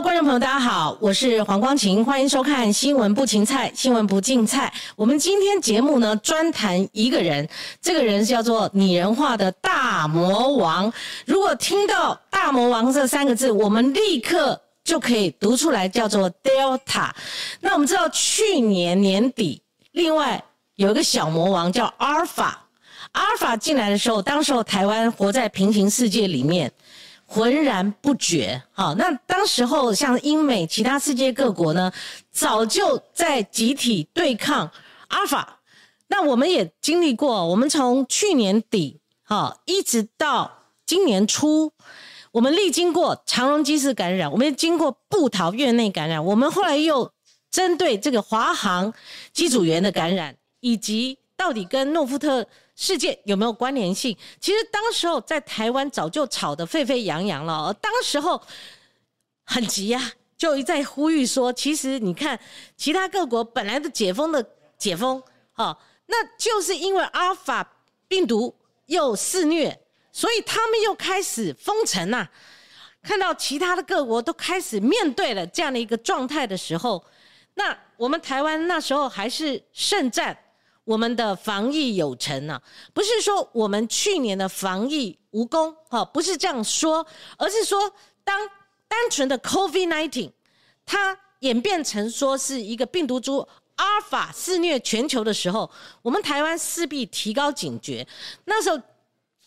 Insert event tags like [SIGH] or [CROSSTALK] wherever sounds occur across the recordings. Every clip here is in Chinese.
观众朋友，大家好，我是黄光琴，欢迎收看《新闻不芹菜》，新闻不竞菜。我们今天节目呢，专谈一个人，这个人叫做拟人化的大魔王。如果听到“大魔王”这三个字，我们立刻就可以读出来，叫做 Delta。那我们知道，去年年底，另外有一个小魔王叫阿尔法。阿尔法进来的时候，当时候台湾活在平行世界里面。浑然不觉，好，那当时候像英美其他世界各国呢，早就在集体对抗阿尔法。那我们也经历过，我们从去年底，哈，一直到今年初，我们历经过长荣机式感染，我们也经过布桃院内感染，我们后来又针对这个华航机组员的感染，以及到底跟诺富特。事件有没有关联性？其实当时候在台湾早就吵得沸沸扬扬了，而当时候很急呀，就一再呼吁说，其实你看其他各国本来的解封的解封，哦，那就是因为阿尔法病毒又肆虐，所以他们又开始封城呐。看到其他的各国都开始面对了这样的一个状态的时候，那我们台湾那时候还是胜战。我们的防疫有成呢，不是说我们去年的防疫无功，哈，不是这样说，而是说当单纯的 COVID-19 它演变成说是一个病毒株阿尔法肆虐全球的时候，我们台湾势必提高警觉。那时候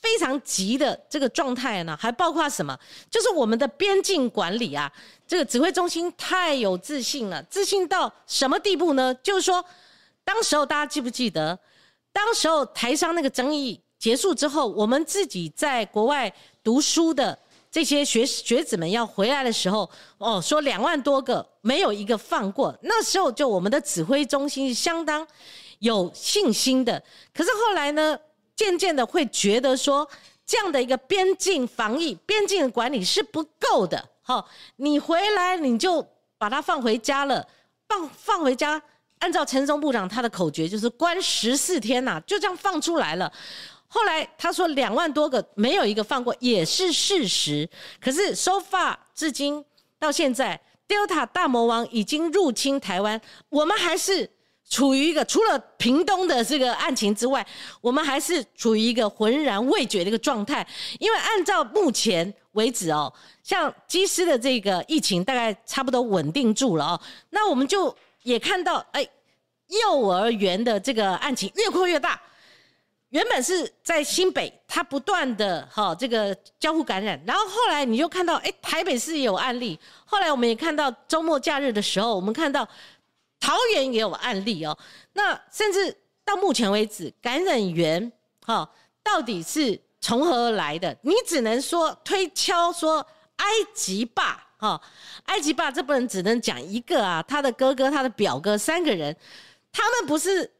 非常急的这个状态呢，还包括什么？就是我们的边境管理啊，这个指挥中心太有自信了，自信到什么地步呢？就是说。当时候大家记不记得？当时候台商那个争议结束之后，我们自己在国外读书的这些学学子们要回来的时候，哦，说两万多个没有一个放过。那时候就我们的指挥中心是相当有信心的。可是后来呢，渐渐的会觉得说，这样的一个边境防疫、边境的管理是不够的。好，你回来你就把它放回家了，放放回家。按照陈松部长他的口诀，就是关十四天呐，就这样放出来了。后来他说两万多个没有一个放过，也是事实。可是 so far 至今到现在，Delta 大魔王已经入侵台湾，我们还是处于一个除了屏东的这个案情之外，我们还是处于一个浑然未觉的一个状态。因为按照目前为止哦，像机师的这个疫情大概差不多稳定住了哦，那我们就。也看到，哎，幼儿园的这个案情越扩越大。原本是在新北，它不断的哈这个交互感染，然后后来你就看到，哎，台北市也有案例。后来我们也看到周末假日的时候，我们看到桃园也有案例哦。那甚至到目前为止，感染源哈到底是从何而来的？你只能说推敲说埃及吧。哈，埃及霸这不能只能讲一个啊，他的哥哥、他的表哥三个人，他们不是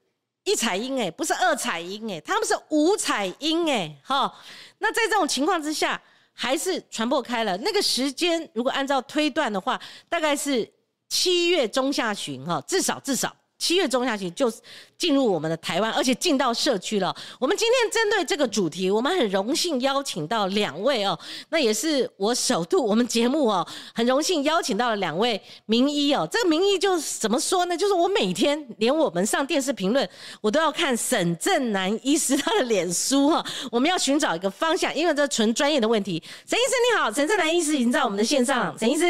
一彩音哎，不是二彩音哎，他们是五彩音哎，哈。那在这种情况之下，还是传播开了。那个时间如果按照推断的话，大概是七月中下旬哈，至少至少。七月中下旬就进入我们的台湾，而且进到社区了。我们今天针对这个主题，我们很荣幸邀请到两位哦，那也是我首度我们节目哦，很荣幸邀请到了两位名医哦。这个名医就怎么说呢？就是我每天连我们上电视评论，我都要看沈正南医师他的脸书哈。我们要寻找一个方向，因为这纯专业的问题。沈医师你好，沈正南医师已经在我们的线上，沈医师。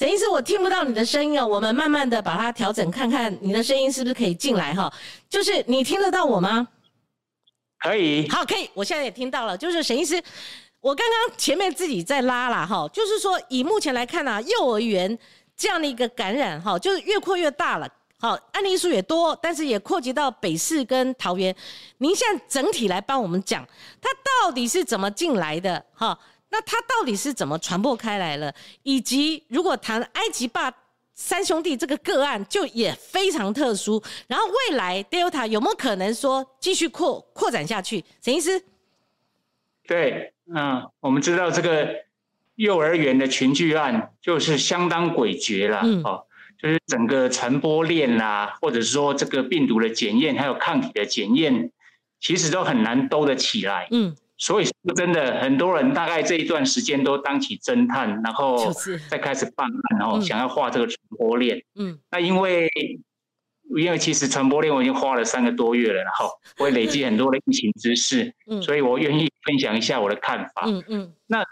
沈医师，我听不到你的声音哦，我们慢慢的把它调整，看看你的声音是不是可以进来哈。就是你听得到我吗？可以。好，可以。我现在也听到了。就是沈医师，我刚刚前面自己在拉了哈，就是说以目前来看呢，幼儿园这样的一个感染哈，就是越扩越大了。好，案例数也多，但是也扩及到北市跟桃园。您现在整体来帮我们讲，它到底是怎么进来的哈？那它到底是怎么传播开来了？以及如果谈埃及霸三兄弟这个个案，就也非常特殊。然后未来 Delta 有没有可能说继续扩扩展下去？沈医师，对，嗯，我们知道这个幼儿园的群聚案就是相当诡谲了，哦，就是整个传播链啦，或者是说这个病毒的检验，还有抗体的检验，其实都很难兜得起来，嗯。所以说真的，很多人大概这一段时间都当起侦探，然后再开始办案，然后想要画这个传播链。嗯，那因为因为其实传播链我已经花了三个多月了，然后 [LAUGHS] 我也累积很多的疫情知识，嗯，所以我愿意分享一下我的看法。嗯嗯，那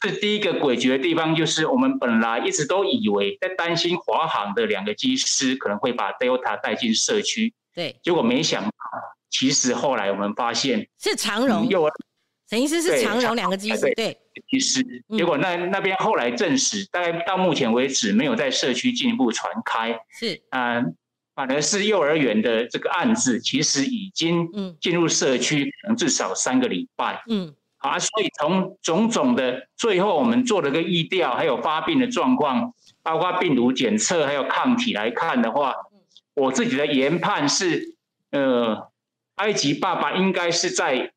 这第一个诡谲的地方就是我们本来一直都以为在担心华航的两个机师可能会把 Delta 带进社区，对，结果没想到，其实后来我们发现是长荣，又陈医师是长荣两个机师，对，机师，结果那那边后来证实，大概到目前为止没有在社区进一步传开，是啊。反而是幼儿园的这个案子，其实已经进入社区，可能至少三个礼拜。嗯，好啊，所以从种种的最后我们做了个疫调，还有发病的状况，包括病毒检测还有抗体来看的话，我自己的研判是，呃，埃及爸爸应该是在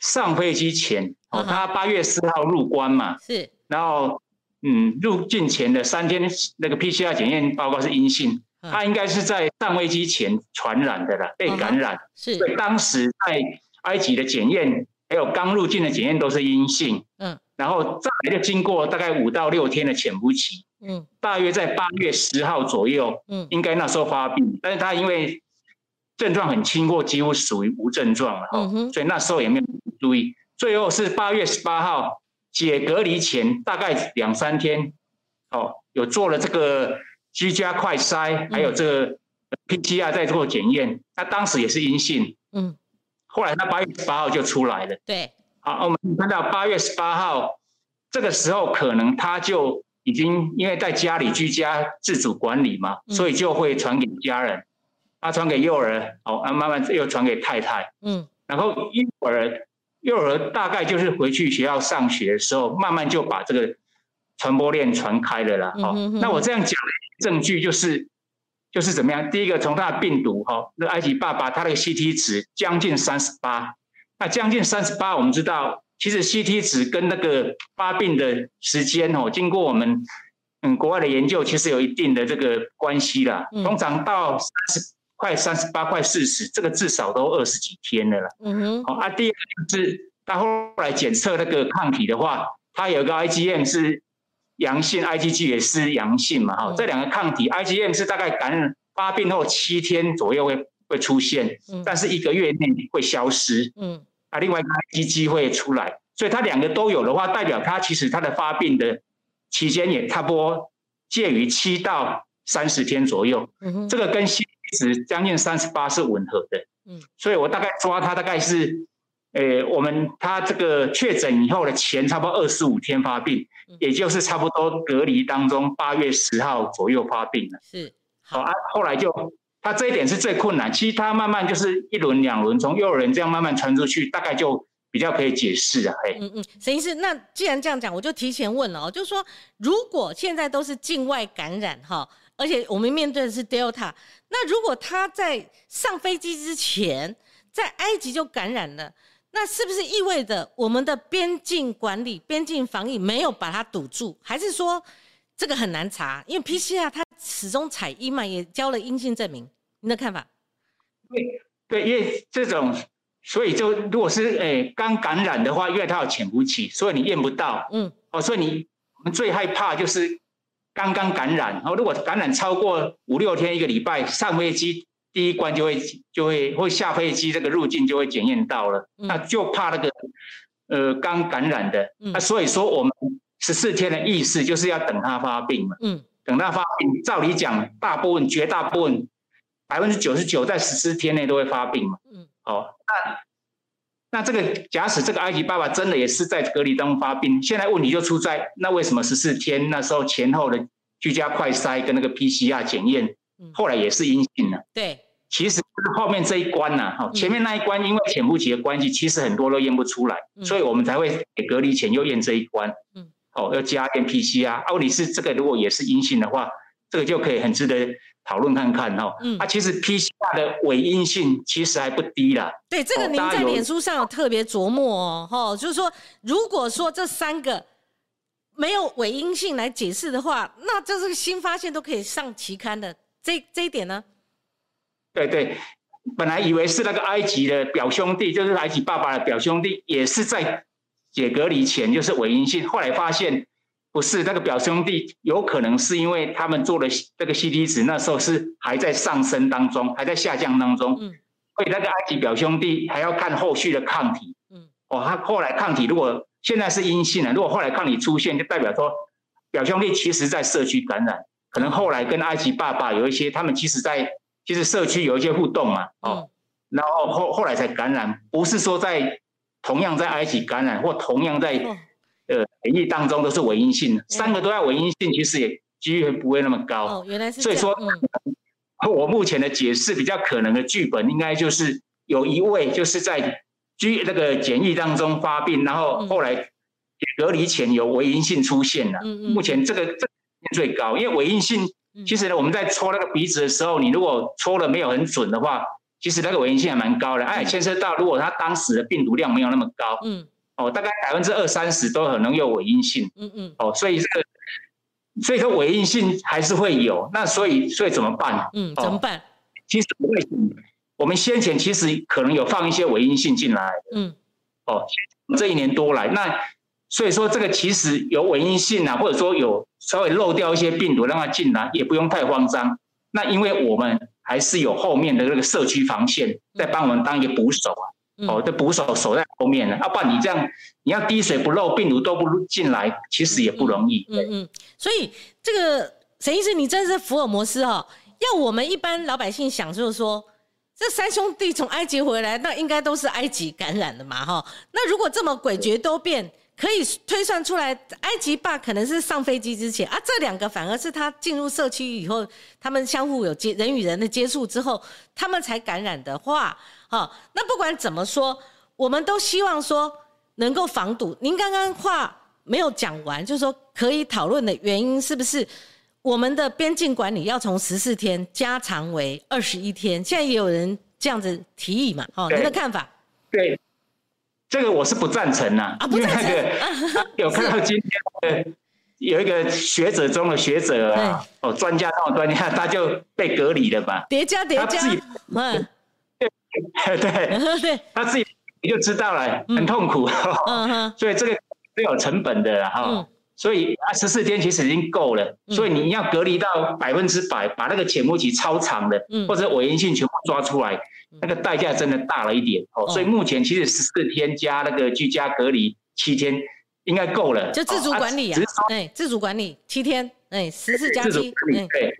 上飞机前，哦，他八月四号入关嘛，是，然后嗯，入境前的三天那个 PCR 检验报告是阴性。他应该是在上飞机前传染的啦，被感染。是，所以当时在埃及的检验，还有刚入境的检验都是阴性。嗯，然后再来就经过大概五到六天的潜伏期。嗯，大约在八月十号左右。嗯，应该那时候发病，但是他因为症状很轻或几乎属于无症状了。嗯，所以那时候也没有注意。最后是八月十八号解隔离前大概两三天，哦，有做了这个。居家快筛，还有这个 PCR 在做检验，那当时也是阴性。嗯，后来他八月十八号就出来了。对，好，我们看到八月十八号这个时候，可能他就已经因为在家里居家自主管理嘛，所以就会传给家人，他传给幼儿，哦，啊，慢慢又传给太太。嗯，然后幼儿幼儿大概就是回去学校上学的时候，慢慢就把这个传播链传开了啦。好，那我这样讲。证据就是就是怎么样？第一个从他的病毒哈，那埃及爸爸他那个 CT 值将近三十八，那将近三十八，我们知道其实 CT 值跟那个发病的时间哦，经过我们嗯国外的研究，其实有一定的这个关系啦。通常到三十快三十八块四十，这个至少都二十几天了啦。嗯哼。好啊，第二个是他后来检测那个抗体的话，他有个 IgM 是。阳性，IgG 也是阳性嘛，哈，这两个抗体，IgM 是大概感染发病后七天左右会会出现，但是一个月内会消失，嗯，啊，另外一个 IgG 会出来，所以它两个都有的话，代表它其实它的发病的期间也差不多介于七到三十天左右，嗯哼，这个跟 C 值将近三十八是吻合的，嗯，所以我大概抓他大概是。诶，我们他这个确诊以后的前差不多二十五天发病，也就是差不多隔离当中八月十号左右发病了。是，好啊，后来就他这一点是最困难，其实他慢慢就是一轮两轮从幼儿园这样慢慢传出去，大概就比较可以解释啊。嘿，嗯嗯，沈医师，那既然这样讲，我就提前问了哦，就是说如果现在都是境外感染哈，而且我们面对的是 Delta，那如果他在上飞机之前在埃及就感染了？那是不是意味着我们的边境管理、边境防疫没有把它堵住？还是说这个很难查？因为 PCR 它始终采阴嘛，也交了阴性证明。您的看法？对对，因为这种，所以就如果是诶刚感染的话，因为它有潜伏期，所以你验不到。嗯。哦，所以你我们最害怕就是刚刚感染，然后如果感染超过五六天、一个礼拜，上飞机。第一关就会就会会下飞机，这个入境就会检验到了，那就怕那个呃刚感染的，那所以说我们十四天的意思就是要等他发病嘛，嗯，等他发病，照理讲，大部分绝大部分百分之九十九在十四天内都会发病嘛，嗯，好，那那这个假使这个埃及爸爸真的也是在隔离当中发病，现在问题就出在那为什么十四天那时候前后的居家快筛跟那个 PCR 检验？后来也是阴性了。对，其实后面这一关呢，哈，前面那一关因为潜伏期的关系，其实很多都验不出来，所以我们才会给隔离前又验这一关。嗯，哦，要加验 PCR。问题是这个，如果也是阴性的话，这个就可以很值得讨论看看哈。嗯，啊，其实 PCR 的伪阴性其实还不低啦。对，这个您在脸书上有特别琢磨哦，哈，就是说，如果说这三个没有伪阴性来解释的话，那这是新发现都可以上期刊的。这这一点呢？对对，本来以为是那个埃及的表兄弟，就是埃及爸爸的表兄弟，也是在解隔离前就是伪阴性，后来发现不是那个表兄弟，有可能是因为他们做的这个 C T 值那时候是还在上升当中，还在下降当中，嗯，所以那个埃及表兄弟还要看后续的抗体，嗯，哦，他后来抗体如果现在是阴性了，如果后来抗体出现，就代表说表兄弟其实在社区感染，可能后来跟埃及爸爸有一些，他们其实在。其实社区有一些互动嘛，哦，然后后后来才感染，不是说在同样在埃及感染或同样在呃检疫当中都是伪阴性，三个都要伪阴性，其实也几率不会那么高。哦，原来是所以说，[LAUGHS] 我目前的解释比较可能的剧本，应该就是有一位就是在居那个检疫当中发病，然后后来隔离前有伪阴性出现了。嗯嗯。目前这个这最高，因为伪阴性。其实呢，我们在戳那个鼻子的时候，你如果戳的没有很准的话，其实那个危险性还蛮高的。哎，牵涉到如果他当时的病毒量没有那么高，嗯，哦，大概百分之二三十都可能有伪阴性，嗯嗯，哦，所以这个，所以说伪阴性还是会有。那所以，所以怎么办？嗯，怎么办？其实不会？我们先前其实可能有放一些伪阴性进来，嗯，哦，这一年多来，那所以说这个其实有伪阴性啊，或者说有。稍微漏掉一些病毒让它进来，也不用太慌张。那因为我们还是有后面的那个社区防线在帮我们当一个捕手啊，哦，这捕手守在后面呢。要不然你这样，你要滴水不漏，病毒都不进来，其实也不容易。嗯嗯。所以这个沈医师，你真是福尔摩斯哦。要我们一般老百姓想，就是说，这三兄弟从埃及回来，那应该都是埃及感染的嘛，哈。那如果这么诡谲多变。可以推算出来，埃及爸可能是上飞机之前啊，这两个反而是他进入社区以后，他们相互有接人与人的接触之后，他们才感染的话，哈，那不管怎么说，我们都希望说能够防堵。您刚刚话没有讲完，就是说可以讨论的原因是不是我们的边境管理要从十四天加长为二十一天？现在也有人这样子提议嘛？哦，您的看法？对。这个我是不赞成呐，[LAUGHS] 因为那个有看到今天有一个学者中的学者啊，哦，专家中的专家，他就被隔离了嘛，叠加叠加，嗯，对 [LAUGHS] 对。[LAUGHS] 对，他自己你就知道了，很痛苦，[LAUGHS] 所以这个是有成本的哈，所以啊十四天其实已经够了，所以你要隔离到百分之百，把那个潜伏期超长的或者伪阴性全部抓出来。那个代价真的大了一点哦，所以目前其实十四天加那个居家隔离七天应该够了，就自主管理啊，哎，自主管理七天，哎，十四加七，对。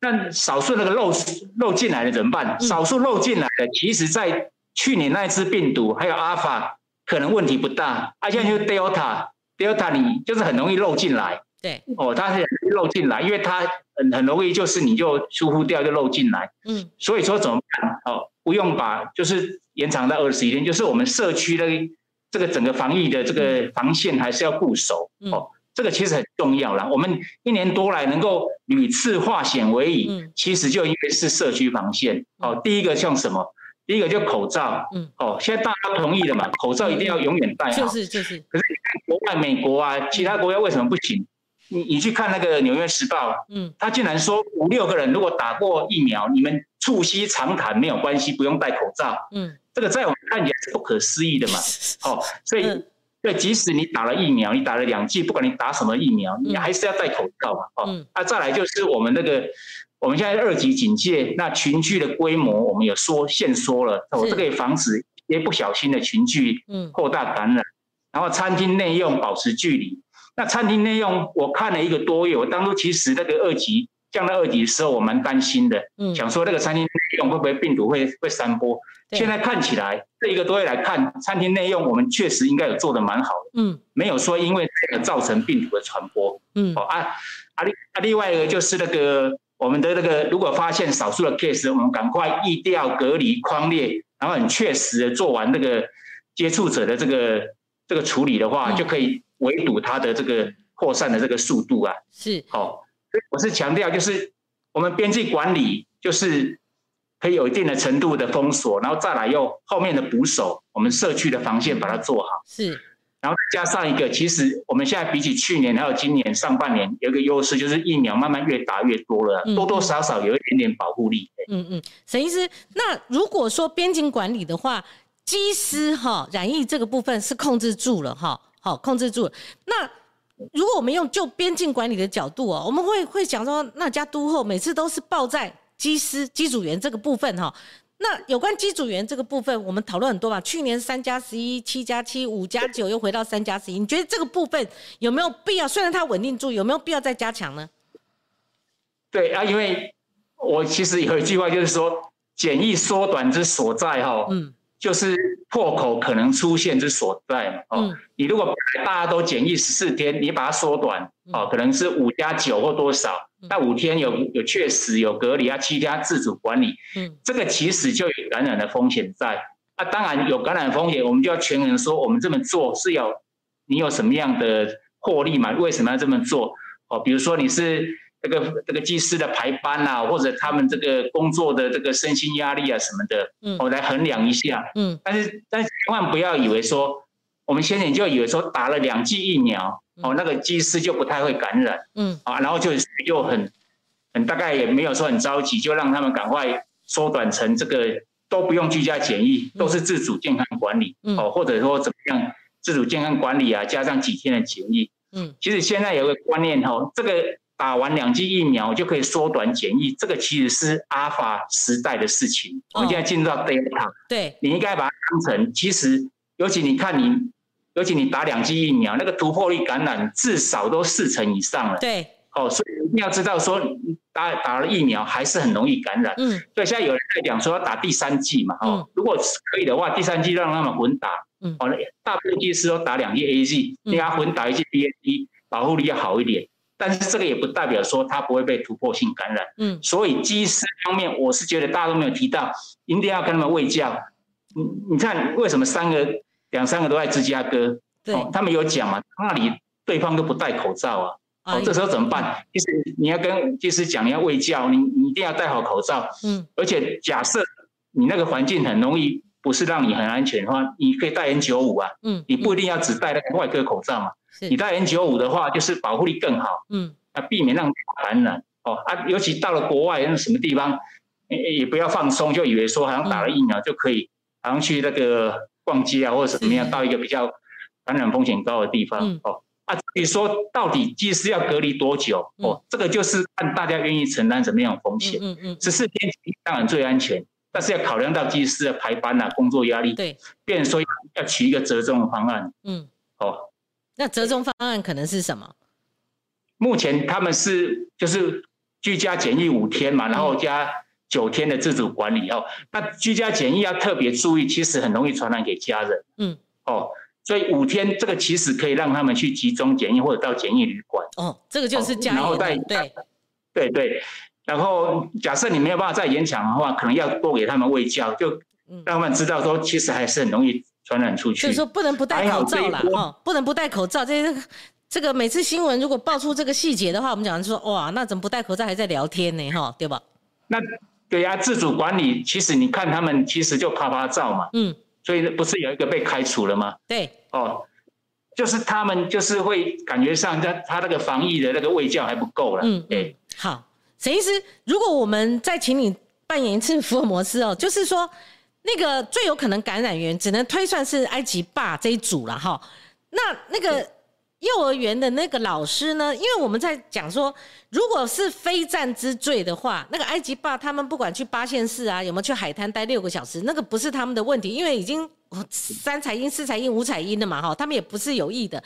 那少数那个漏漏进来的怎么办？少数漏进来的，其实在去年那一次病毒还有阿尔法可能问题不大，啊，现在就 Delta，Delta 你就是很容易漏进来。对，哦，它是漏进来，因为它很很容易就是你就疏忽掉就漏进来。嗯，所以说怎么办？哦。不用把，就是延长到二十一天，就是我们社区的这个整个防疫的这个防线还是要固守哦，这个其实很重要啦。我们一年多来能够屡次化险为夷，其实就因为是社区防线哦。第一个像什么？第一个就口罩，嗯，哦，现在大家同意了嘛，口罩一定要永远戴好。就是就是。可是你看国外美国啊，其他国家为什么不行？你你去看那个《纽约时报》，嗯，他竟然说五六个人如果打过疫苗，你们促膝长谈没有关系，不用戴口罩。嗯，这个在我们看起来是不可思议的嘛。[LAUGHS] 哦，所以对，即使你打了疫苗，你打了两剂，不管你打什么疫苗，你还是要戴口罩嘛。哦，那再来就是我们那个我们现在二级警戒，那群聚的规模我们有缩限缩了，哦，这个也防止一些不小心的群聚扩大感染，然后餐厅内用保持距离。那餐厅内用，我看了一个多月。我当初其实那个二级降到二级的时候，我蛮担心的，想说那个餐厅内用会不会病毒会会散播。现在看起来这一个多月来看，餐厅内用我们确实应该有做的蛮好的，嗯，没有说因为这个造成病毒的传播，嗯，哦啊啊另啊另外一个就是那个我们的那个如果发现少数的 case，我们赶快疫调隔离框列，然后很确实的做完那个接触者的这个这个处理的话，就可以。围堵它的这个扩散的这个速度啊，是。好，所以我是强调就是我们边际管理就是可以有一定的程度的封锁，然后再来用后面的捕手，我们社区的防线把它做好。是，然后加上一个，其实我们现在比起去年还有今年上半年有一个优势，就是疫苗慢慢越打越多了，多多少少有一点点保护力。嗯嗯，沈医师，那如果说边境管理的话，机师哈染疫这个部分是控制住了哈，好控制住了。那如果我们用就边境管理的角度哦，我们会会想说，那家都后每次都是报在机师机组员这个部分哈。那有关机组员这个部分，我们讨论很多嘛。去年三加十一、七加七、五加九，又回到三加十一。你觉得这个部分有没有必要？虽然它稳定住，有没有必要再加强呢？对啊，因为我其实有一句话就是说，检疫缩短之所在哈，嗯，就是破口可能出现之所在嘛。哦，你如果大家都检疫十四天，你把它缩短，哦，可能是五加九或多少。那五天有有确实有隔离啊，七天自主管理，嗯，这个其实就有感染的风险在。啊，当然有感染风险，我们就要权衡说，我们这么做是有你有什么样的获利嘛？为什么要这么做？哦，比如说你是这个这个技师的排班啊，或者他们这个工作的这个身心压力啊什么的，嗯，我来衡量一下，嗯，但是但是千万不要以为说，我们先前就以为说打了两剂疫苗。哦，那个机师就不太会感染，嗯，啊，然后就又很很大概也没有说很着急，就让他们赶快缩短成这个都不用居家检疫，都是自主健康管理，哦，或者说怎么样自主健康管理啊，加上几天的检疫，嗯，其实现在有个观念哈，这个打完两剂疫苗就可以缩短检疫，这个其实是阿法时代的事情，我们现在进入到 Delta，对，你应该把它当成，其实尤其你看你。尤其你打两剂疫苗，那个突破率感染至少都四成以上了。对，哦，所以一定要知道说，打打了疫苗还是很容易感染。嗯，所以现在有人在讲说要打第三剂嘛，哦，如果可以的话，第三剂让他们混打。嗯，哦，大部分技师都打两剂 A G，你要混打一剂 B N T，保护力要好一点。但是这个也不代表说它不会被突破性感染。嗯，所以机师方面，我是觉得大家都没有提到，一定要跟他们喂教。你你看为什么三个？两三个都在芝加哥，对，他们有讲嘛，那里对方都不戴口罩啊，哦，这时候怎么办？其实你要跟技师讲，你要喂教，你你一定要戴好口罩，嗯，而且假设你那个环境很容易不是让你很安全的话，你可以戴 N 九五啊，嗯，你不一定要只戴那个外科口罩嘛，你戴 N 九五的话，就是保护力更好，嗯，啊，避免让感染，哦啊，尤其到了国外那什么地方，也也不要放松，就以为说好像打了疫苗就可以，好像去那个。逛街啊，或者怎么样，到一个比较感染风险高的地方哦啊，你说到底技师要隔离多久哦？这个就是看大家愿意承担什么样的风险。嗯嗯，十四天当然最安全，但是要考量到技师的排班啊、工作压力。对，变说要取一个折中的方案。嗯，哦，那折中方案可能是什么？目前他们是就是居家检疫五天嘛，然后加。九天的自主管理哦，那居家检疫要特别注意，其实很容易传染给家人。嗯，哦，所以五天这个其实可以让他们去集中检疫或者到检疫旅馆。哦，这个就是加然后再对 [LAUGHS] 对对，然后假设你没有办法再延长的话，可能要多给他们喂教，就让他们知道说，其实还是很容易传染出去。所以说不能不戴口罩了哦，不能不戴口罩。这这个每次新闻如果爆出这个细节的话，我们讲说哇，那怎么不戴口罩还在聊天呢？哈，对吧？那。对呀，自主管理其实你看他们其实就啪啪照嘛，嗯，所以不是有一个被开除了吗？对，哦，就是他们就是会感觉上他他那个防疫的那个卫教还不够了，嗯，对。好，沈医师，如果我们再请你扮演一次福尔摩斯哦，就是说那个最有可能感染源只能推算是埃及霸这一组了哈，那那个。幼儿园的那个老师呢？因为我们在讲说，如果是非战之罪的话，那个埃及爸他们不管去八县市啊，有没有去海滩待六个小时，那个不是他们的问题，因为已经三彩阴、四彩阴、五彩阴的嘛，哈，他们也不是有意的。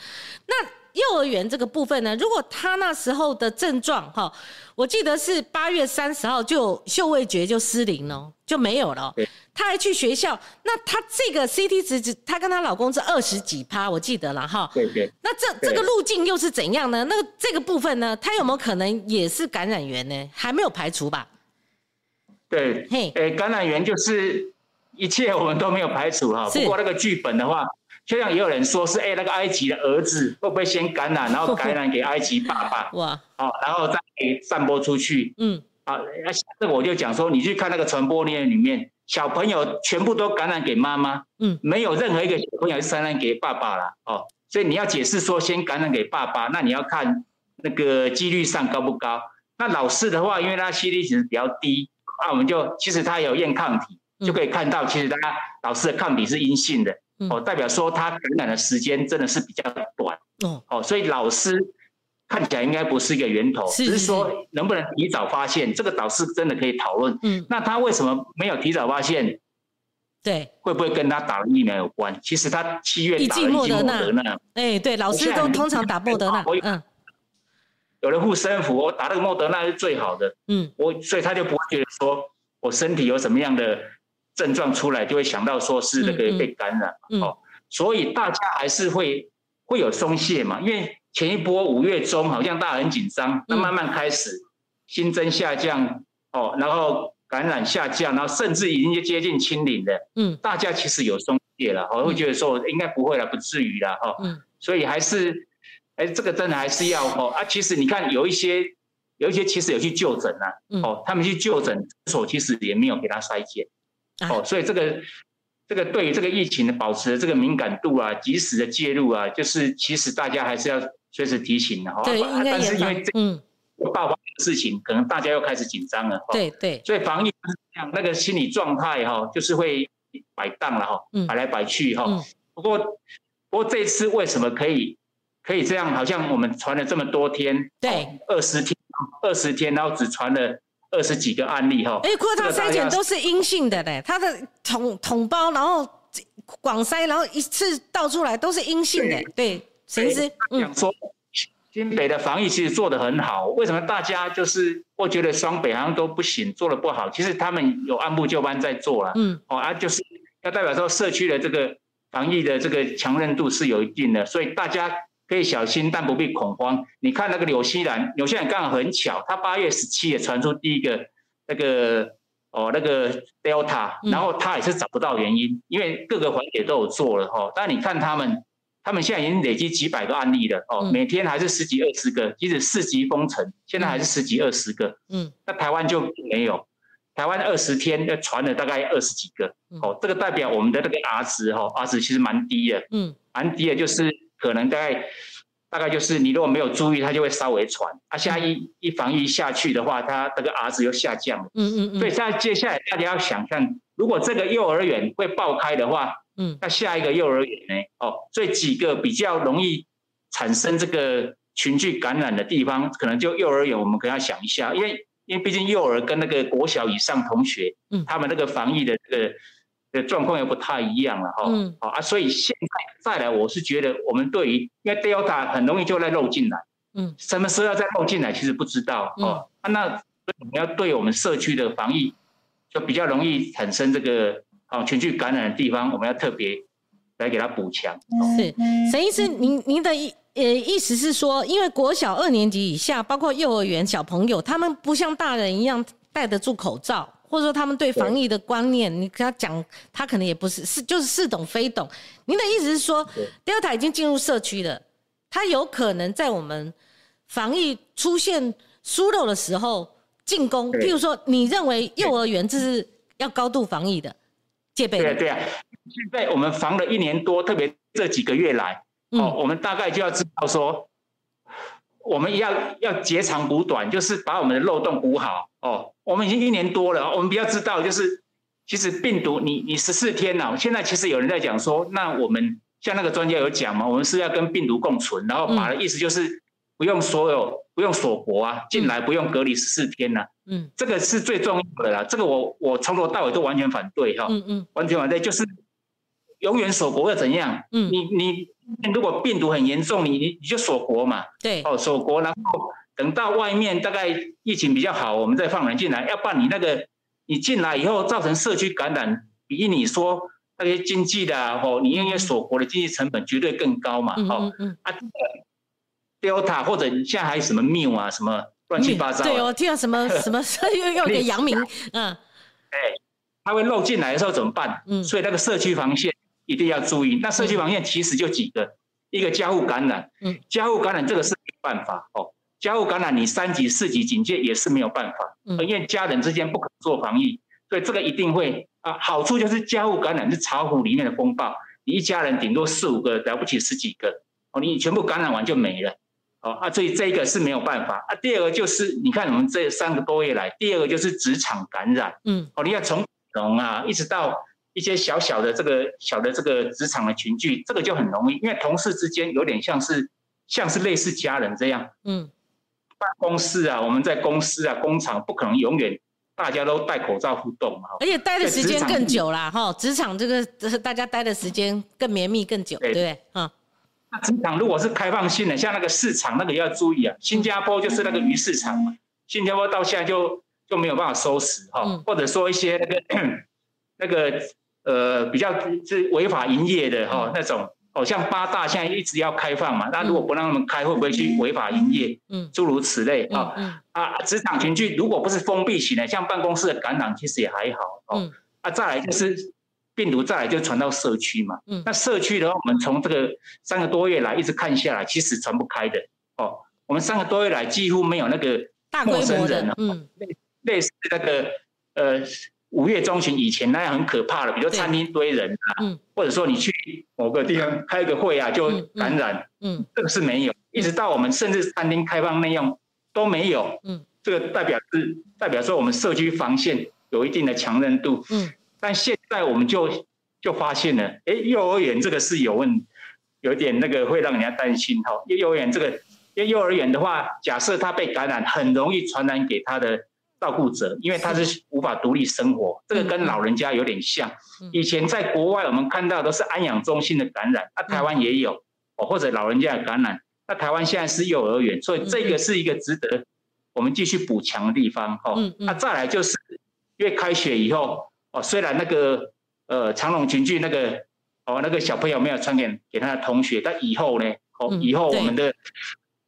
那幼儿园这个部分呢，如果他那时候的症状，哈，我记得是八月三十号就嗅味觉就失灵了，就没有了。他还去学校，那她这个 CT 值值，她跟她老公是二十几趴，我记得了哈。对对。那这这个路径又是怎样呢？那这个部分呢，他有没有可能也是感染源呢？还没有排除吧？对，嘿，诶，感染源就是一切我们都没有排除哈。不过那个剧本的话，就像也有人说是，哎，那个埃及的儿子会不会先感染，然后感染给埃及爸爸？[LAUGHS] 哇，好，然后再散播出去。嗯，好，那这个我就讲说，你去看那个传播链里面。小朋友全部都感染给妈妈，嗯，没有任何一个小朋友是感染给爸爸了，哦，所以你要解释说先感染给爸爸，那你要看那个几率上高不高。那老师的话，因为他 CD 值比较低，那我们就其实他有验抗体，就可以看到其实他老师的抗体是阴性的，哦，代表说他感染的时间真的是比较短，哦，哦，所以老师看起来应该不是一个源头，只是说能不能提早发现，这个导师真的可以讨论。嗯，那他为什么没有提早发现？对，会不会跟他打了疫苗有关？其实他七月打了莫德纳，哎，对，老师都通常打莫德纳，嗯。有了护身符，我打那个莫德纳是最好的。嗯，我所以他就不会觉得说我身体有什么样的症状出来，就会想到说是那个被感染。哦，所以大家还是会会有松懈嘛，因为前一波五月中好像大家很紧张，那慢慢开始新增下降，哦，然后感染下降，然后甚至已经接近清零的。嗯，大家其实有松懈了，我会觉得说应该不会了，不至于了。哈，嗯，所以还是。哎，这个真的还是要哦啊！其实你看，有一些有一些其实有去就诊啊，哦，他们去就诊所其实也没有给他筛检，哦，所以这个这个对于这个疫情的保持这个敏感度啊，及时的介入啊，就是其实大家还是要随时提醒的哈。对，但是因为这嗯爆发的事情，可能大家又开始紧张了。对对。所以防疫是这样，那个心理状态哈，就是会摆荡了哈，摆来摆去哈。不过不过这次为什么可以？可以这样，好像我们传了这么多天，对，二十天，二十天，然后只传了二十几个案例哈。哎，扩大筛检都是阴性的嘞，他的统统包，然后广筛，然后一次倒出来都是阴性的。对，谁是？嗯，说新北的防疫其实做得很好，为什么大家就是我觉得双北好像都不行，做的不好？其实他们有按部就班在做了，嗯，哦啊，就是要代表说社区的这个防疫的这个强韧度是有一定的，所以大家。可以小心，但不必恐慌。你看那个纽西兰，纽西兰刚好很巧，他八月十七也传出第一个那个哦那个 Delta，然后他也是找不到原因，因为各个环节都有做了哈。但你看他们，他们现在已经累积几百个案例了哦，每天还是十几二十个，即使四级封城，现在还是十几二十个。嗯，那台湾就没有，台湾二十天要传了大概二十几个。哦，这个代表我们的那个 R 值哈，R 值其实蛮低的。嗯，蛮低的，就是。可能大概大概就是你如果没有注意，它就会稍微传。啊，现在一一防疫下去的话，它这个 R 值又下降了。嗯嗯嗯。所以现在接下来大家要想象，如果这个幼儿园会爆开的话，嗯，那下一个幼儿园呢？哦，所以几个比较容易产生这个群聚感染的地方，可能就幼儿园，我们可能要想一下，因为因为毕竟幼儿跟那个国小以上同学，嗯，他们那个防疫的这个。的状况又不太一样了哈，好啊，所以现在再来，我是觉得我们对于因为 Delta 很容易就在漏进来，嗯，什么时候要再漏进来，其实不知道哦。啊，那我们要对我们社区的防疫，就比较容易产生这个啊群聚感染的地方，我们要特别来给他补强。是沈医师，您您的意呃意思是说，因为国小二年级以下，包括幼儿园小朋友，他们不像大人一样戴得住口罩。或者说他们对防疫的观念，你跟他讲，他可能也不是是就是似懂非懂。您的意思是说，Delta 已经进入社区了，他有可能在我们防疫出现疏漏的时候进攻。譬如说，你认为幼儿园这是要高度防疫的戒备？对对啊，现在我们防了一年多，特别这几个月来，哦，我们大概就要知道说。我们要要截长补短，就是把我们的漏洞补好哦。我们已经一年多了，我们比较知道，就是其实病毒，你你十四天了，现在其实有人在讲说，那我们像那个专家有讲嘛，我们是要跟病毒共存，然后把的意思就是不用所有不用锁国啊，进来不用隔离十四天了。嗯，这个是最重要的啦。这个我我从头到尾都完全反对哈。嗯嗯，完全反对，就是永远锁国要怎样？嗯，你你。如果病毒很严重，你你你就锁国嘛，对，哦锁国，然后等到外面大概疫情比较好，我们再放人进来。要不然你那个你进来以后造成社区感染，比你说那些经济的哦，你因为锁国的经济成本绝对更高嘛，哦，啊，Delta 或者现在还有什么 Mu 啊，什么乱七八糟，对我，听到什么 [LAUGHS] 什么 [LAUGHS] 又又给阳明，[LAUGHS] 嗯，哎，它会漏进来的时候怎么办？嗯，所以那个社区防线。一定要注意，那社区防线其实就几个，一个交互感染，嗯，交互感染这个是没办法哦，家户感染你三级、四级警戒也是没有办法，嗯，因为家人之间不可做防疫，所以这个一定会啊，好处就是家户感染是巢湖里面的风暴，你一家人顶多四五个，了不起十几个，哦，你全部感染完就没了，哦啊，所以这个是没有办法啊。第二个就是你看我们这三个多月来，第二个就是职场感染，嗯，哦，你看从从啊一直到一些小小的这个小的这个职场的群聚，这个就很容易，因为同事之间有点像是像是类似家人这样，嗯，办公室啊，我们在公司啊工厂不可能永远。大家都戴口罩互动嘛，而且待的时间更久啦，哈，职场这个大家待的时间更绵密更久，对不对？嗯，那职场如果是开放性的，像那个市场那个要注意啊，新加坡就是那个鱼市场嘛，新加坡到现在就就没有办法收拾哈，或者说一些那个 [CLEARS THROAT] 那个呃比较是违法营业的哈那种。哦，像八大现在一直要开放嘛，那如果不让他们开，会不会去违法营业？嗯，诸如此类啊。啊，职场群聚如果不是封闭型的，像办公室的感染其实也还好。哦，啊，再来就是病毒，再来就传到社区嘛。嗯，那社区的话，我们从这个三个多月来一直看下来，其实传不开的。哦，我们三个多月来几乎没有那个陌生人，嗯，类类似那个呃。五月中旬以前那样很可怕的，比如餐厅堆人啊，或者说你去某个地方开个会啊就感染，嗯，这个是没有，一直到我们甚至餐厅开放内用都没有，嗯，这个代表是代表说我们社区防线有一定的强韧度，嗯，但现在我们就就发现了，哎，幼儿园这个是有问，有点那个会让人家担心哈，因为幼儿园这个，因为幼儿园的话，假设他被感染，很容易传染给他的。照顾者，因为他是无法独立生活，这个跟老人家有点像。以前在国外，我们看到都是安养中心的感染，那台湾也有哦，或者老人家的感染。那台湾现在是幼儿园，所以这个是一个值得我们继续补强的地方哈。那再来就是，因为开学以后哦，虽然那个呃长隆群聚那个哦那个小朋友没有传给给他的同学，但以后呢，哦以后我们的。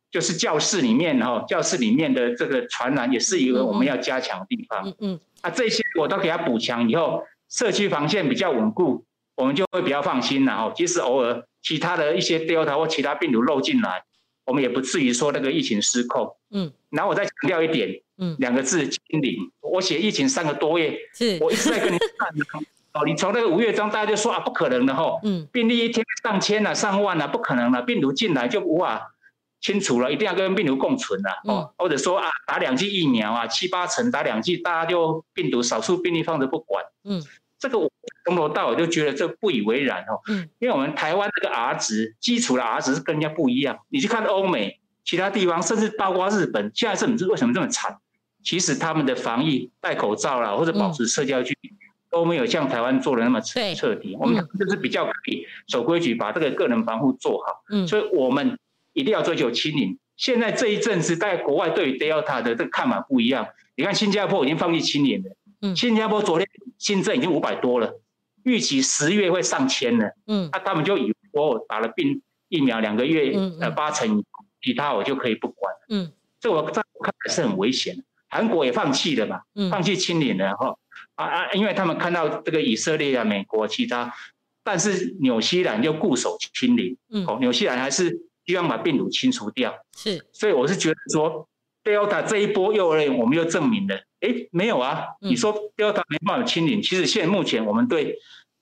就是教室里面哈，教室里面的这个传染也是一个我们要加强的地方。嗯嗯，啊，这些我都给他补强以后，社区防线比较稳固，我们就会比较放心了哈。即使偶尔其他的一些 Delta 或其他病毒漏进来，我们也不至于说那个疫情失控。嗯，然后我再强调一点，嗯，两个字：清零。我写疫情三个多月，是。我一直在跟你讲，[LAUGHS] 哦，你从那个五月中大家就说啊，不可能的吼，嗯，病例一天上千了、上万了，不可能了，病毒进来就无法。清除了，一定要跟病毒共存了哦，或者说啊，打两剂疫苗啊，七八成打两剂，大家就病毒少数病例放着不管。嗯，这个我从头到尾就觉得这不以为然哦。嗯，因为我们台湾这个 R 值基础的 R 值是跟人家不一样。你去看欧美其他地方，甚至包括日本，现在是为什么这么惨？其实他们的防疫戴口罩啦，或者保持社交距离都没有像台湾做的那么彻彻底。我们就是比较可以守规矩，把这个个人防护做好。嗯，所以我们。一定要追求清零。现在这一阵子，在国外对于 Delta 的这个看法不一样。你看，新加坡已经放弃清零了。嗯。新加坡昨天新增已经五百多了，预期十月会上千了。嗯。那他们就以我打了病疫苗两个月，呃，八成，其他我就可以不管。嗯。这我在我看来是很危险。韩国也放弃了嘛？嗯。放弃清零了哈。啊啊！因为他们看到这个以色列啊、美国其他，但是纽西兰就固守清零。嗯。哦，纽西兰还是。希望把病毒清除掉，是，所以我是觉得说，Delta 这一波幼儿园我们又证明了，哎，没有啊，你说 Delta 没办法清零，其实现在目前我们对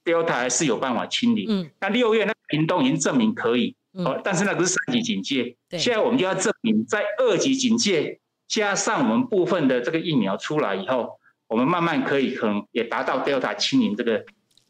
Delta 还是有办法清理。嗯，那六月那屏东已经证明可以，哦，但是那不是三级警戒，现在我们就要证明在二级警戒加上我们部分的这个疫苗出来以后，我们慢慢可以可能也达到 Delta 清零这个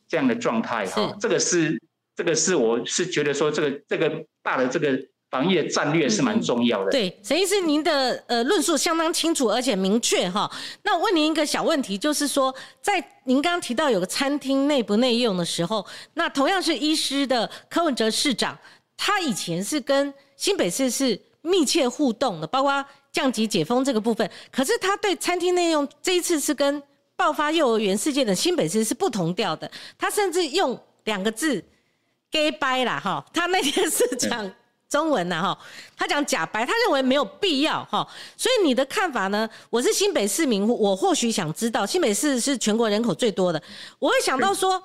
这样的状态哈，这个是。这个是我是觉得说，这个这个大的这个防疫战略是蛮重要的。对，沈医师，您的呃论述相当清楚而且明确哈。那我问您一个小问题，就是说，在您刚刚提到有个餐厅内不内用的时候，那同样是医师的柯文哲市长，他以前是跟新北市是密切互动的，包括降级解封这个部分。可是他对餐厅内用这一次是跟爆发幼儿园事件的新北市是不同调的，他甚至用两个字。gay 掰啦哈，他那天是讲中文呐哈，他讲假白，他认为没有必要哈，所以你的看法呢？我是新北市民，我或许想知道新北市是全国人口最多的，我会想到说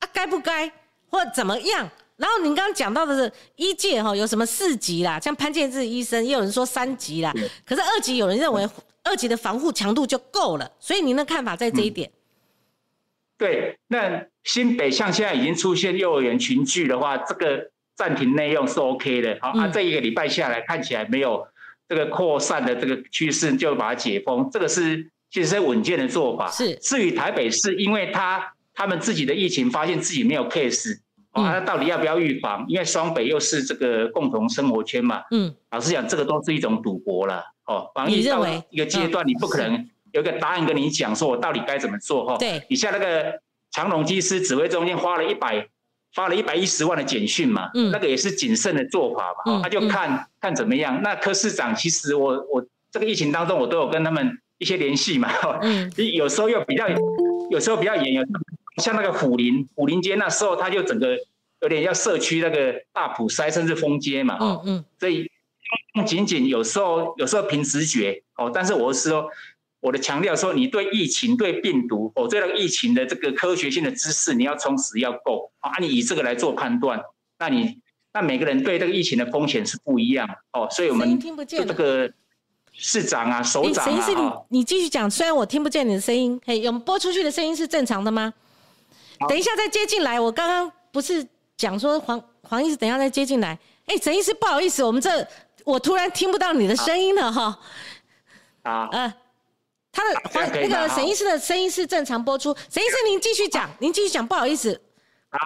啊，该不该或怎么样？然后您刚刚讲到的是一届哈，有什么四级啦，像潘建志医生，也有人说三级啦，可是二级有人认为二级的防护强度就够了，所以您的看法在这一点？对，那新北像现在已经出现幼儿园群聚的话，这个暂停内用是 OK 的。好，啊，这一个礼拜下来看起来没有这个扩散的这个趋势，就把它解封，这个是其实是稳健的做法。是。至于台北市，因为他他们自己的疫情发现自己没有 case，啊，那到底要不要预防？因为双北又是这个共同生活圈嘛。嗯。老实讲，这个都是一种赌博了。哦，防疫到一个阶段，你不可能有一个答案跟你讲，说我到底该怎么做？哈。对。你像那个长隆机师指挥中心花了一百发了一百一十万的简讯嘛，嗯，那个也是谨慎的做法嘛，他就看看怎么样。那柯市长其实我我这个疫情当中，我都有跟他们一些联系嘛，嗯，[LAUGHS] 有时候又比较有时候比较严，有像那个虎林虎林街那时候，他就整个有点要社区那个大埔塞甚至封街嘛，嗯嗯，所以。不仅仅有时候，有时候凭直觉哦，但是我是说，我的强调说，你对疫情、对病毒，哦，对那个疫情的这个科学性的知识，你要充实要够啊，你以这个来做判断，那你那每个人对这个疫情的风险是不一样哦，所以我们就这个市长啊、首长啊，你你继续讲，虽然我听不见你的声音，嘿，有播出去的声音是正常的吗？等一下再接进来，我刚刚不是讲说黄黄医师，等一下再接进来，哎，陈医师不好意思，我们这。我突然听不到你的声音了哈，啊，呃，他的黄那个沈医师的声音是正常播出，沈医师您继续讲，您继续讲，不好意思，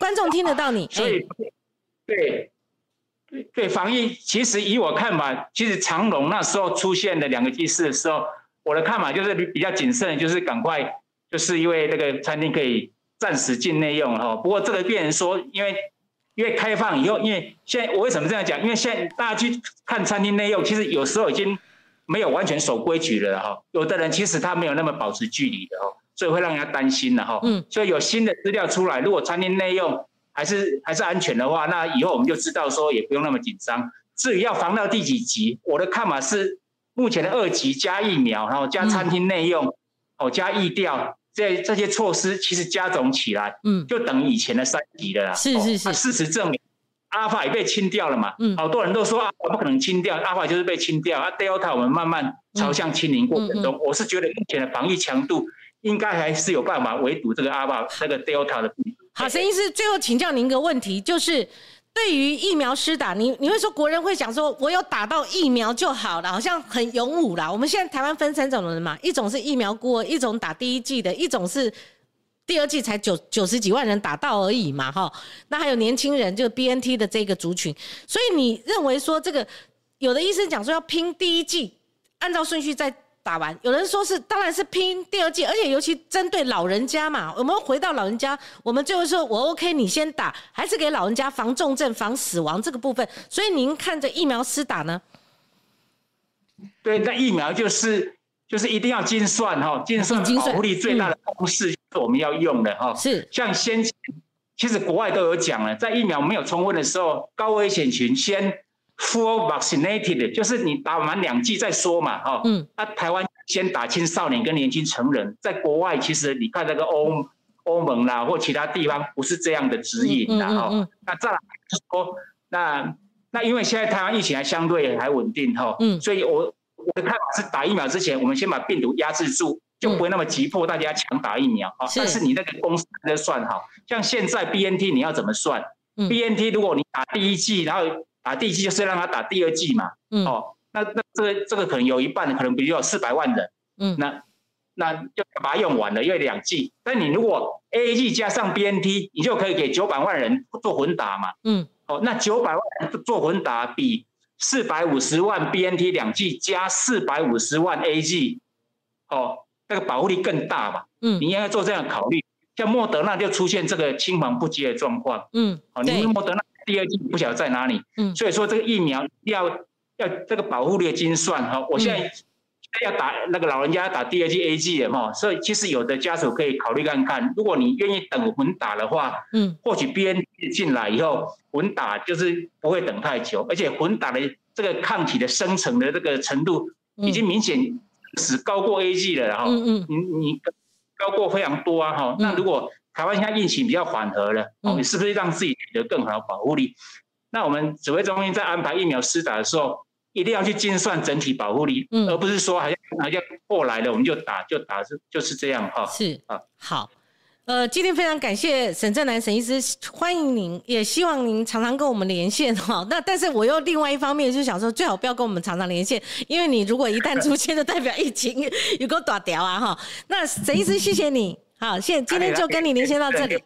观众听得到你，所以对对对，防疫其实以我看法，其实长隆那时候出现的两个机师的时候，我的看法就是比较谨慎，就是赶快，就是因为那个餐厅可以暂时进内用哈，不过这个病人说因为。因为开放以后，因为现在我为什么这样讲？因为现在大家去看餐厅内用，其实有时候已经没有完全守规矩了哈。有的人其实他没有那么保持距离的哈，所以会让人家担心的哈。嗯。所以有新的资料出来，如果餐厅内用还是还是安全的话，那以后我们就知道说也不用那么紧张。至于要防到第几级，我的看法是目前的二级加疫苗，然后加餐厅内用，哦加疫调。这这些措施其实加总起来，嗯，就等于以前的三级的啦。是是是，事实证明，阿尔法也被清掉了嘛。嗯，好多人都说阿尔法不可能清掉，阿尔法就是被清掉。啊，Delta 我们慢慢朝向清零过程中，我是觉得目前的防疫强度应该还是有办法围堵这个阿尔法那个 Delta 的。好，陈医师，最后请教您一个问题，就是。对于疫苗施打，你你会说国人会想说，我有打到疫苗就好了，好像很勇武啦。我们现在台湾分三种人嘛，一种是疫苗孤儿，一种打第一季的，一种是第二季才九九十几万人打到而已嘛，哈。那还有年轻人，就 B N T 的这个族群。所以你认为说这个有的医生讲说要拼第一季，按照顺序再。打完，有人说是，当然是拼第二季，而且尤其针对老人家嘛，我们回到老人家，我们就会说，我 OK，你先打，还是给老人家防重症、防死亡这个部分。所以您看着疫苗施打呢？对，那疫苗就是就是一定要精算哈，精算保护力最大的公式是我们要用的哈。是，像先其实国外都有讲了，在疫苗没有充分的时候，高危险群先。Full vaccinated 就是你打完两剂再说嘛，哈。嗯。那台湾先打青少年跟年轻成人，在国外其实你看那个欧欧盟啦或其他地方不是这样的指引的哈。嗯嗯。那再来说，那那因为现在台湾疫情还相对还稳定哈。嗯。所以我我的看法是，打疫苗之前，我们先把病毒压制住，就不会那么急迫大家抢打疫苗啊。但是你那个公式在算好，像现在 BNT 你要怎么算？BNT 如果你打第一剂，然后打第一剂就是让他打第二剂嘛，哦，那那这个这个可能有一半可能比如有四百万人，嗯，那那就把它用完了，因为两剂。但你如果 A G 加上 B N T，你就可以给九百万人做混打嘛，嗯，哦，那九百万人做混打比四百五十万 B N T 两剂加四百五十万 A G，哦，那个保护力更大嘛，嗯，你应该做这样考虑。像莫德纳就出现这个青黄不接的状况，嗯，哦，你莫德纳。第二季不晓得在哪里，嗯，所以说这个疫苗要要这个保护力精算哈。我现在要打那个老人家打第二剂 A G 的哈，所以其实有的家属可以考虑看看，如果你愿意等混打的话，嗯，或许 B N 进来以后混打就是不会等太久，而且混打的这个抗体的生成的这个程度已经明显是高过 A G 了哈，嗯嗯，你你高过非常多啊哈，那如果台湾现在疫情比较缓和了，哦，你是不是让自己取得更好的保护力？那我们指挥中心在安排疫苗施打的时候，一定要去精算整体保护力，嗯，而不是说好像好像过来了我们就打就打是就是这样哈。是啊，好。呃，今天非常感谢沈正南沈医师，欢迎您，也希望您常常跟我们连线哈。[LAUGHS] 那但是我又另外一方面就想说，最好不要跟我们常常连线，因为你如果一旦出现，就代表疫情有个大掉啊哈。那沈医师，谢谢你，好，现今天就跟你连线到这里。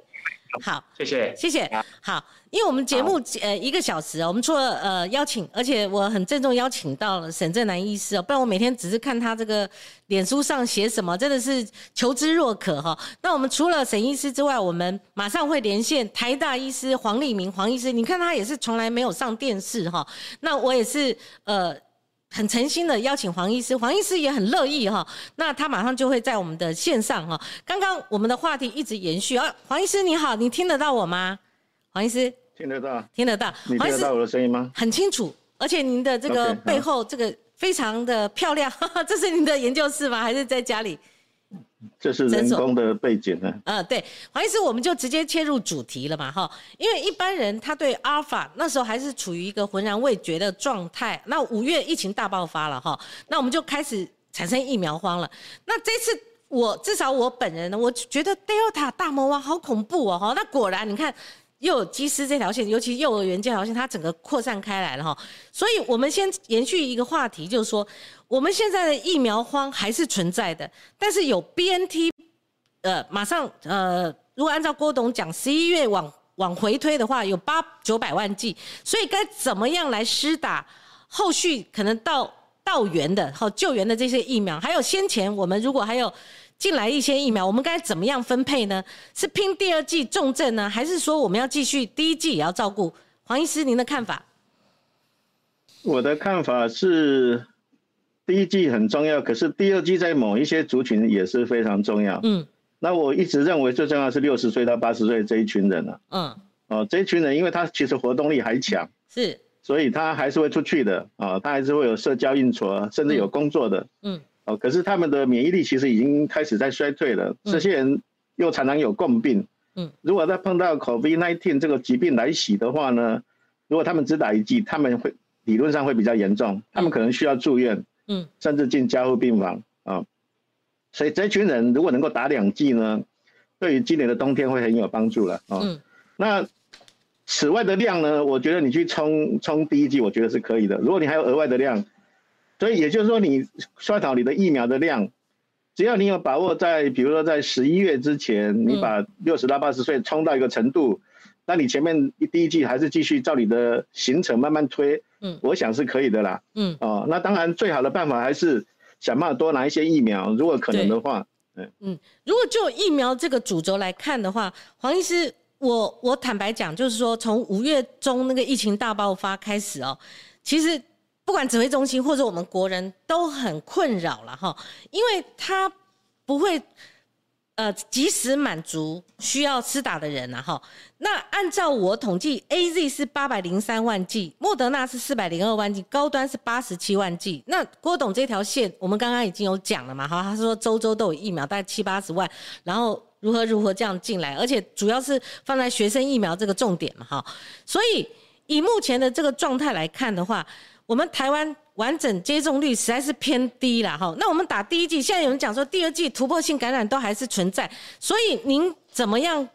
好，谢谢，谢谢。好，因为我们节目呃一个小时哦，我们除了呃邀请，而且我很郑重邀请到了沈正南医师哦，不然我每天只是看他这个脸书上写什么，真的是求知若渴哈。那我们除了沈医师之外，我们马上会连线台大医师黄立明黄医师，你看他也是从来没有上电视哈。那我也是呃。很诚心的邀请黄医师，黄医师也很乐意哈。那他马上就会在我们的线上哈。刚刚我们的话题一直延续啊，黄医师你好，你听得到我吗？黄医师听得到，听得到。你听得到我的声音吗？很清楚，而且您的这个背后这个非常的漂亮，[LAUGHS] 这是您的研究室吗？还是在家里？这是人工的背景呢。呃，对，黄医师，我们就直接切入主题了嘛，哈，因为一般人他对阿尔法那时候还是处于一个浑然未觉的状态。那五月疫情大爆发了，哈，那我们就开始产生疫苗荒了。那这次我至少我本人呢，我觉得 Delta 大魔王好恐怖哦，哈，那果然你看。又有基斯这条线，尤其幼儿园这条线，它整个扩散开来了哈。所以，我们先延续一个话题，就是说，我们现在的疫苗荒还是存在的，但是有 BNT，呃，马上呃，如果按照郭董讲，十一月往往回推的话，有八九百万剂，所以该怎么样来施打后续可能到到援的、好救援的这些疫苗？还有先前我们如果还有。进来一些疫苗，我们该怎么样分配呢？是拼第二季重症呢，还是说我们要继续第一季也要照顾？黄医师，您的看法？我的看法是，第一季很重要，可是第二季在某一些族群也是非常重要。嗯，那我一直认为最重要是六十岁到八十岁这一群人啊。嗯，哦，这一群人，因为他其实活动力还强，是，所以他还是会出去的啊，他还是会有社交应酬，甚至有工作的。嗯。哦，可是他们的免疫力其实已经开始在衰退了。这些人又常常有共病。嗯，如果再碰到 COVID-19 这个疾病来袭的话呢，如果他们只打一剂，他们会理论上会比较严重，他们可能需要住院。嗯，甚至进加护病房啊。所以这群人如果能够打两剂呢，对于今年的冬天会很有帮助了。嗯，那此外的量呢，我觉得你去冲冲第一剂，我觉得是可以的。如果你还有额外的量。所以也就是说，你刷导你的疫苗的量，只要你有把握，在比如说在十一月之前，你把六十到八十岁冲到一个程度，那你前面第一季还是继续照你的行程慢慢推，嗯，我想是可以的啦，嗯，哦，那当然最好的办法还是想办法多拿一些疫苗，如果可能的话，嗯嗯，如果就疫苗这个主轴来看的话，黄医师，我我坦白讲，就是说从五月中那个疫情大爆发开始哦，其实。不管指挥中心或者我们国人都很困扰了哈，因为他不会呃及时满足需要施打的人呐哈。那按照我统计，A Z 是八百零三万剂，莫德纳是四百零二万剂，高端是八十七万剂。那郭董这条线，我们刚刚已经有讲了嘛哈，他说周周都有疫苗，大概七八十万，然后如何如何这样进来，而且主要是放在学生疫苗这个重点嘛哈。所以以目前的这个状态来看的话，我们台湾完整接种率实在是偏低了哈，那我们打第一剂，现在有人讲说第二剂突破性感染都还是存在，所以您怎么样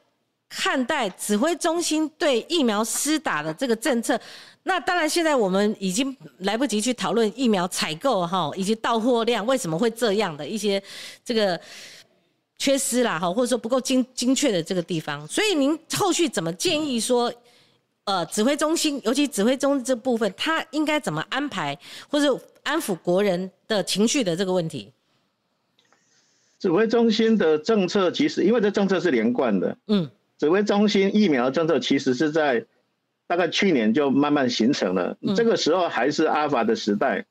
看待指挥中心对疫苗施打的这个政策？那当然，现在我们已经来不及去讨论疫苗采购哈，以及到货量为什么会这样的一些这个缺失啦哈，或者说不够精精确的这个地方，所以您后续怎么建议说？呃，指挥中心，尤其指挥中这部分，他应该怎么安排，或者安抚国人的情绪的这个问题？指挥中心的政策其实，因为这政策是连贯的，嗯，指挥中心疫苗政策其实是在大概去年就慢慢形成了，这个时候还是阿尔法的时代。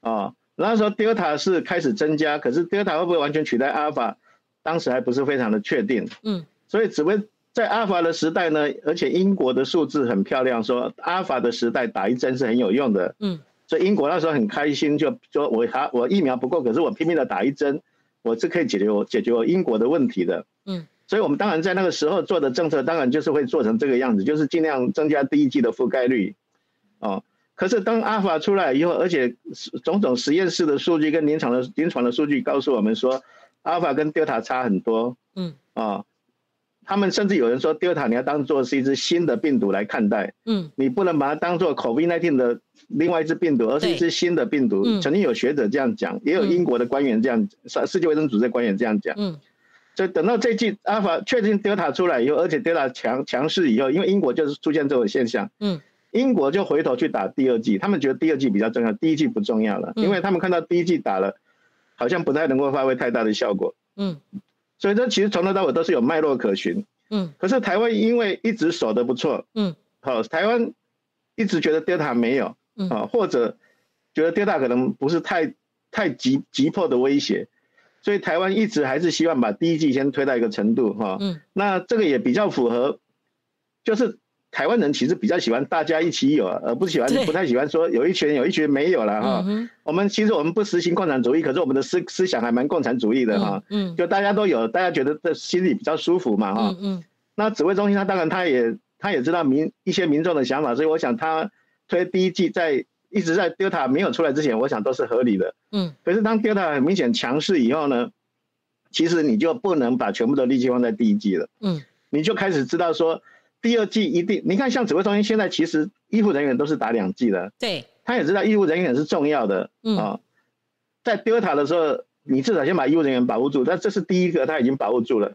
啊，那时候 Delta 是开始增加，可是 Delta 会不会完全取代阿尔法，当时还不是非常的确定，嗯，所以指挥。在阿尔法的时代呢，而且英国的数字很漂亮，说阿尔法的时代打一针是很有用的。嗯，所以英国那时候很开心，就说我还我疫苗不够，可是我拼命的打一针，我是可以解决我解决我英国的问题的。嗯，所以我们当然在那个时候做的政策，当然就是会做成这个样子，就是尽量增加第一季的覆盖率。哦，可是当阿尔法出来以后，而且种种实验室的数据跟临床的临床的数据告诉我们说，阿尔法跟德尔塔差很多。嗯，啊。他们甚至有人说，Delta 你要当做是一只新的病毒来看待，嗯，你不能把它当做 COVID-19 的另外一只病毒，而是一只新的病毒。曾经有学者这样讲，也有英国的官员这样，世世界卫生组织的官员这样讲。嗯，所以等到这季 Alpha 确定 Delta 出来以后，而且 Delta 强强势以后，因为英国就是出现这种现象，嗯，英国就回头去打第二季，他们觉得第二季比较重要，第一季不重要了，因为他们看到第一季打了，好像不太能够发挥太大的效果。嗯。所以这其实从头到尾都是有脉络可循，嗯。可是台湾因为一直守得不错，嗯。好，台湾一直觉得 Delta 没有，啊，或者觉得 Delta 可能不是太太急急迫的威胁，所以台湾一直还是希望把第一季先推到一个程度，哈。嗯。那这个也比较符合，就是。台湾人其实比较喜欢大家一起有，而不喜欢不太喜欢说有一群有一群没有了哈。我们其实我们不实行共产主义，可是我们的思思想还蛮共产主义的哈。嗯，就大家都有，大家觉得这心里比较舒服嘛哈。嗯那指挥中心他当然他也他也知道民一些民众的想法，所以我想他推第一季在一直在 Delta 没有出来之前，我想都是合理的。嗯。可是当 Delta 很明显强势以后呢，其实你就不能把全部的力气放在第一季了。嗯。你就开始知道说。第二季一定，你看像指挥中心现在其实医护人员都是打两剂的，对，他也知道医护人员是重要的，嗯。啊，在 Delta 的时候，你至少先把医护人员保护住，但这是第一个他已经保护住了，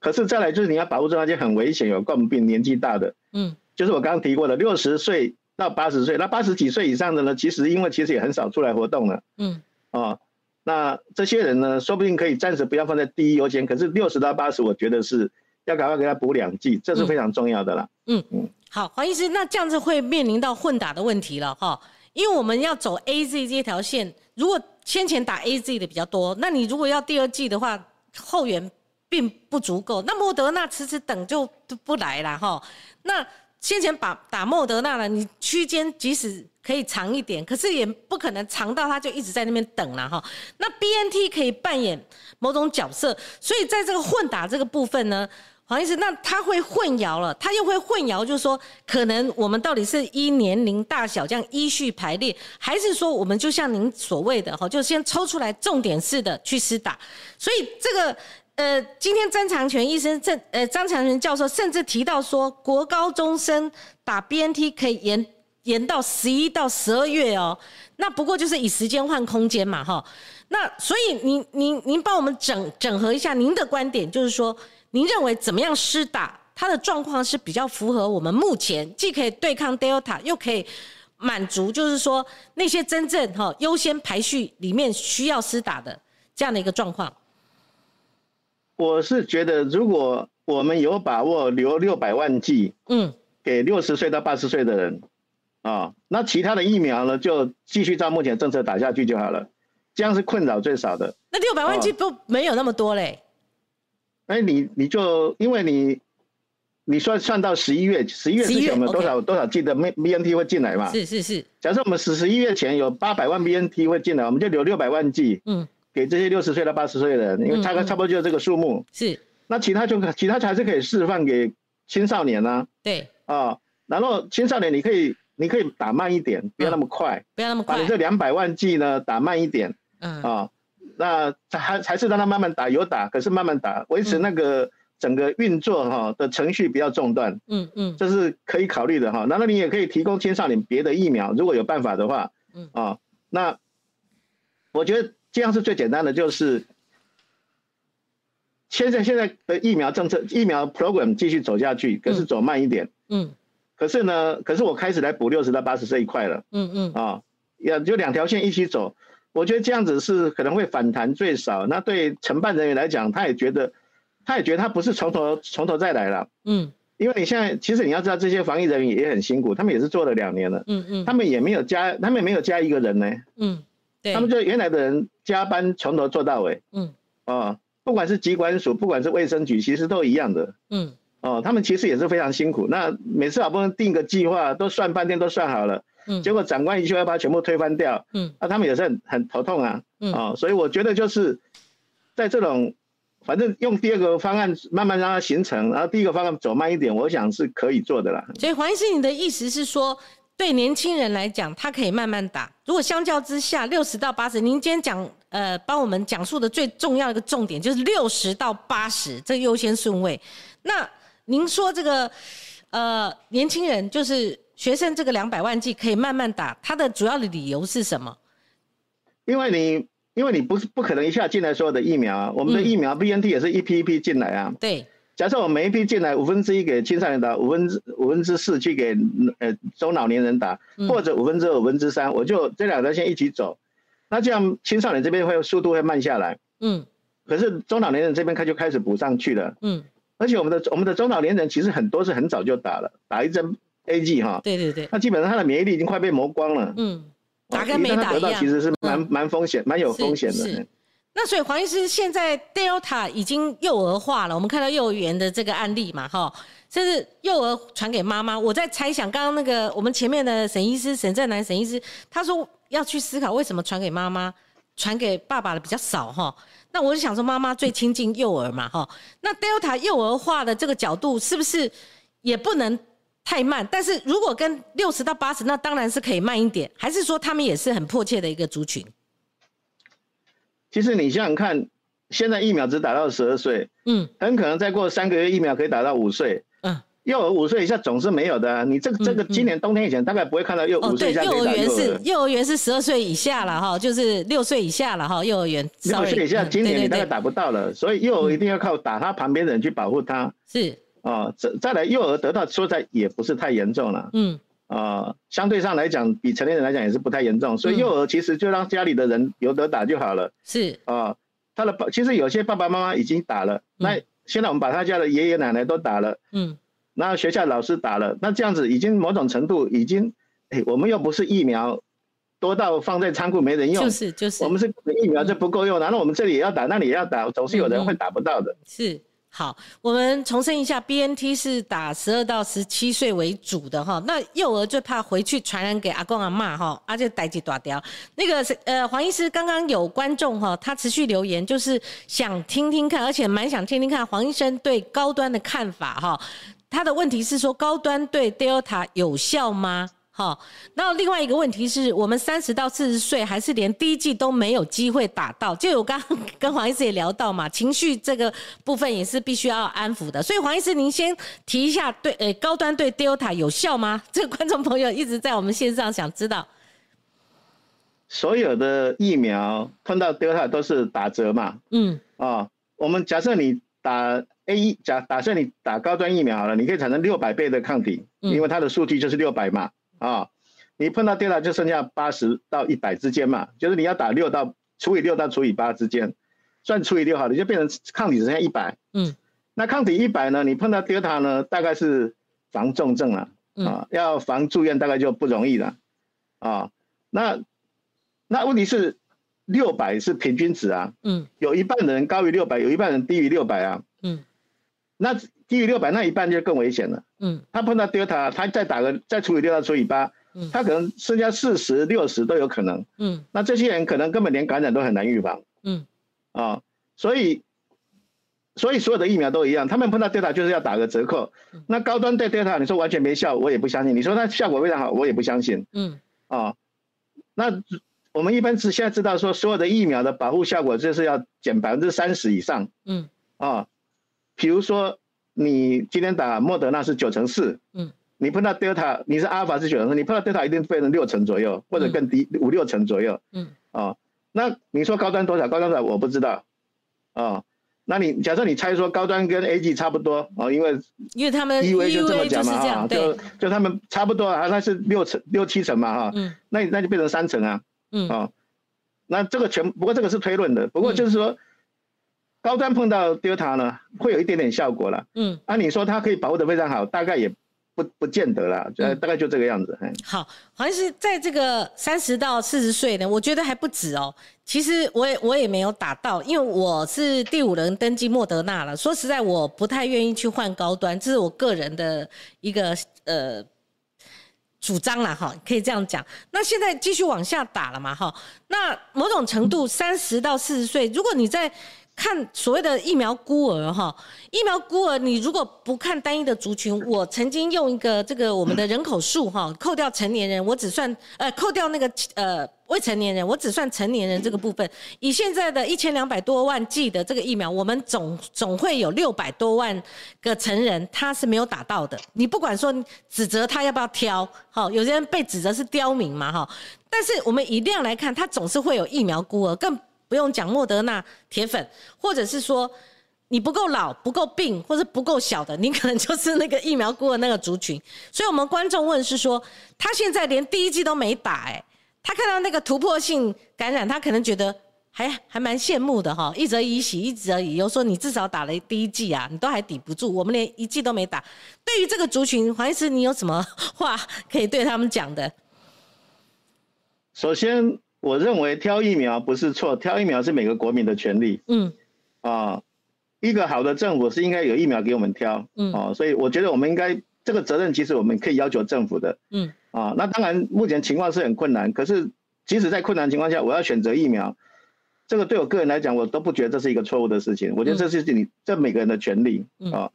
可是再来就是你要保护住那些很危险有共病年纪大的，嗯，就是我刚刚提过的六十岁到八十岁，那八十几岁以上的呢，其实因为其实也很少出来活动了，嗯。啊，那这些人呢，说不定可以暂时不要放在第一优先，可是六十到八十，我觉得是。要赶快给他补两剂，这是非常重要的啦。嗯嗯，好，黄医师，那这样子会面临到混打的问题了哈，因为我们要走 A Z 这条线，如果先前打 A Z 的比较多，那你如果要第二季的话，后援并不足够，那莫德纳迟迟等就不来了哈。那先前把打莫德纳了，你区间即使可以长一点，可是也不可能长到他就一直在那边等了哈。那 B N T 可以扮演某种角色，所以在这个混打这个部分呢？黄医师，那他会混淆了，他又会混淆，就是说，可能我们到底是依年龄大小这样依序排列，还是说我们就像您所谓的哈，就先抽出来重点式的去施打。所以这个呃，今天张长全医生正呃张长全教授甚至提到说，国高中生打 BNT 可以延延到十一到十二月哦。那不过就是以时间换空间嘛哈。那所以您您您帮我们整整合一下您的观点，就是说。您认为怎么样施打？它的状况是比较符合我们目前既可以对抗 Delta，又可以满足，就是说那些真正哈优先排序里面需要施打的这样的一个状况。我是觉得，如果我们有把握留六百万剂，嗯，给六十岁到八十岁的人，啊，那其他的疫苗呢，就继续照目前政策打下去就好了，这样是困扰最少的。那六百万剂不没有那么多嘞。哎，你你就因为你，你算算到十一月，十一月之前我们多少多少记得 B B N T 会进来嘛？是是是。假设我们十十一月前有八百万 B N T 会进来，我们就留六百万剂，嗯，给这些六十岁到八十岁的人，因为差个差不多就是这个数目。是。那其他就其他还是可以释放给青少年呢？对。啊，然后青少年你可以你可以打慢一点，不要那么快，不要那么快。把你这两百万剂呢打慢一点，嗯啊，那还还是让他慢慢打，有打，可是慢慢打，维持那个。整个运作哈的程序不要中断，嗯嗯，这是可以考虑的哈。难道你也可以提供青少年别的疫苗，如果有办法的话，嗯。啊，那我觉得这样是最简单的，就是现在现在的疫苗政策、疫苗 program 继续走下去，可是走慢一点，嗯，可是呢，可是我开始来补六十到八十这一块了，嗯嗯。啊，要就两条线一起走，我觉得这样子是可能会反弹最少。那对承办人员来讲，他也觉得。他也觉得他不是从头从头再来了，嗯，因为你现在其实你要知道这些防疫人员也很辛苦，他们也是做了两年了，嗯嗯，他们也没有加，他们没有加一个人呢，嗯，对，他们就原来的人加班从头做到尾，嗯，哦，不管是机关署，不管是卫生局，其实都一样的，嗯，哦，他们其实也是非常辛苦，那每次好不容易定个计划，都算半天都算好了，嗯，结果长官一句话把它全部推翻掉，嗯，那他们也是很很头痛啊，嗯，哦，所以我觉得就是在这种。反正用第二个方案慢慢让它形成，然后第一个方案走慢一点，我想是可以做的啦。所以黄医师，你的意思是说，对年轻人来讲，他可以慢慢打。如果相较之下，六十到八十，您今天讲呃，帮我们讲述的最重要的一个重点就是六十到八十这个优先顺位。那您说这个呃年轻人就是学生这个两百万剂可以慢慢打，它的主要的理由是什么？因为你因为你不是不可能一下进来所有的疫苗啊，我们的疫苗 BNT 也是一批一批进来啊。对。假设我每一批进来五分之一给青少年打，五分之五分之四去给呃中老年人打，或者五分之二五分之三，我就这两条线一起走，那这样青少年这边会速度会慢下来，嗯，可是中老年人这边开就开始补上去了，嗯，而且我们的我们的中老年人其实很多是很早就打了，打一针 A G 哈，对对对，那基本上他的免疫力已经快被磨光了，嗯，打跟没打一样，其实是蛮蛮风险蛮有风险的。那所以黄医师现在 Delta 已经幼儿化了，我们看到幼儿园的这个案例嘛，哈，这是幼儿传给妈妈。我在猜想，刚刚那个我们前面的沈医师沈正南沈医师，他说要去思考为什么传给妈妈，传给爸爸的比较少，哈。那我就想说，妈妈最亲近幼儿嘛，哈。那 Delta 幼儿化的这个角度是不是也不能太慢？但是如果跟六十到八十，那当然是可以慢一点，还是说他们也是很迫切的一个族群？其实你想想看，现在疫苗只打到十二岁，嗯，很可能再过三个月疫苗可以打到五岁，嗯，幼儿五岁以下总是没有的。你这个这个今年冬天以前大概不会看到幼五岁以下幼儿园是幼儿园是十二岁以下了哈，就是六岁以下了哈，幼儿园六岁以下今年你大概打不到了，所以幼儿一定要靠打他旁边的人去保护他。是啊，再再来幼儿得到说在也不是太严重了，嗯。啊，相对上来讲，比成年人来讲也是不太严重，所以幼儿其实就让家里的人有得打就好了。是啊，他的爸其实有些爸爸妈妈已经打了，那现在我们把他家的爷爷奶奶都打了，嗯，那学校老师打了，那这样子已经某种程度已经，哎，我们又不是疫苗多到放在仓库没人用，就是就是，我们是疫苗就不够用，然后我们这里也要打，那里也要打，总是有人会打不到的。是。好，我们重申一下，B N T 是打十二到十七岁为主的哈。那幼儿最怕回去传染给阿公阿妈哈，而且逮鸡打掉。那个是呃，黄医师刚刚有观众哈，他持续留言，就是想听听看，而且蛮想听听看黄医生对高端的看法哈。他的问题是说，高端对 Delta 有效吗？好，那另外一个问题是我们三十到四十岁，还是连第一季都没有机会打到？就我刚刚 [LAUGHS] 跟黄医师也聊到嘛，情绪这个部分也是必须要安抚的。所以黄医师，您先提一下，对，呃，高端对 Delta 有效吗？[LAUGHS] 这个观众朋友一直在我们线上想知道。所有的疫苗碰到 Delta 都是打折嘛？嗯，啊，我们假设你打 A 一，假打设你打高端疫苗好了，你可以产生六百倍的抗体，因为它的数据就是六百嘛。啊，你碰到 Delta 就剩下八十到一百之间嘛，就是你要打六到除以六到除以八之间，算除以六好了，就变成抗体只剩下一百。嗯，那抗体一百呢，你碰到 Delta 呢，大概是防重症了，啊，要防住院大概就不容易了，啊，那那问题是六百是平均值啊，嗯，有一半人高于六百，有一半人低于六百啊，嗯，那。低于六百，那一半就更危险了。嗯，他碰到 Delta，他再打个再除以六，除以八，嗯，他可能剩下四十六十都有可能。嗯，那这些人可能根本连感染都很难预防。嗯，啊，所以，所以所有的疫苗都一样，他们碰到 Delta 就是要打个折扣。那高端对 Delta，你说完全没效，我也不相信。你说它效果非常好，我也不相信。嗯，啊，那我们一般是现在知道说，所有的疫苗的保护效果就是要减百分之三十以上。嗯，啊，比如说。你今天打莫德纳是九成四，嗯，你碰到 Delta，你是阿尔法是九成四，你碰到 Delta 一定变成六成左右，或者更低五六成左右，嗯，啊，那你说高端多少？高端多少？我不知道，啊，那你假设你猜说高端跟 A G 差不多，哦，因为因为他们 E V 就这么讲嘛，啊，就就他们差不多啊，那是六成六七成嘛，哈，嗯，那那就变成三成啊，嗯，啊，那这个全不过这个是推论的，不过就是说。高端碰到 Delta 呢，会有一点点效果了。嗯，啊，你说它可以保护的非常好，大概也不不见得啦，呃，大概就这个样子。嗯好，好像是在这个三十到四十岁呢，我觉得还不止哦。其实我也我也没有打到，因为我是第五轮登记莫德纳了。说实在，我不太愿意去换高端，这是我个人的一个呃主张了，哈，可以这样讲。那现在继续往下打了嘛，哈。那某种程度，三十到四十岁，如果你在看所谓的疫苗孤儿哈，疫苗孤儿，你如果不看单一的族群，我曾经用一个这个我们的人口数哈，扣掉成年人，我只算呃扣掉那个呃未成年人，我只算成年人这个部分。以现在的一千两百多万剂的这个疫苗，我们总总会有六百多万个成人他是没有打到的。你不管说指责他要不要挑，好，有些人被指责是刁民嘛哈，但是我们以量来看，他总是会有疫苗孤儿更。不用讲莫德纳铁粉，或者是说你不够老、不够病，或者不够小的，你可能就是那个疫苗孤的那个族群。所以，我们观众问是说，他现在连第一季都没打，哎，他看到那个突破性感染，他可能觉得还还蛮羡慕的哈。一则以喜，一则以忧，说你至少打了第一季啊，你都还抵不住，我们连一季都没打。对于这个族群，黄医师，你有什么话可以对他们讲的？首先。我认为挑疫苗不是错，挑疫苗是每个国民的权利。嗯，啊，一个好的政府是应该有疫苗给我们挑。嗯，啊，所以我觉得我们应该这个责任其实我们可以要求政府的。嗯，啊，那当然目前情况是很困难，可是即使在困难情况下，我要选择疫苗，这个对我个人来讲，我都不觉得这是一个错误的事情。我觉得这是你这每个人的权利。啊。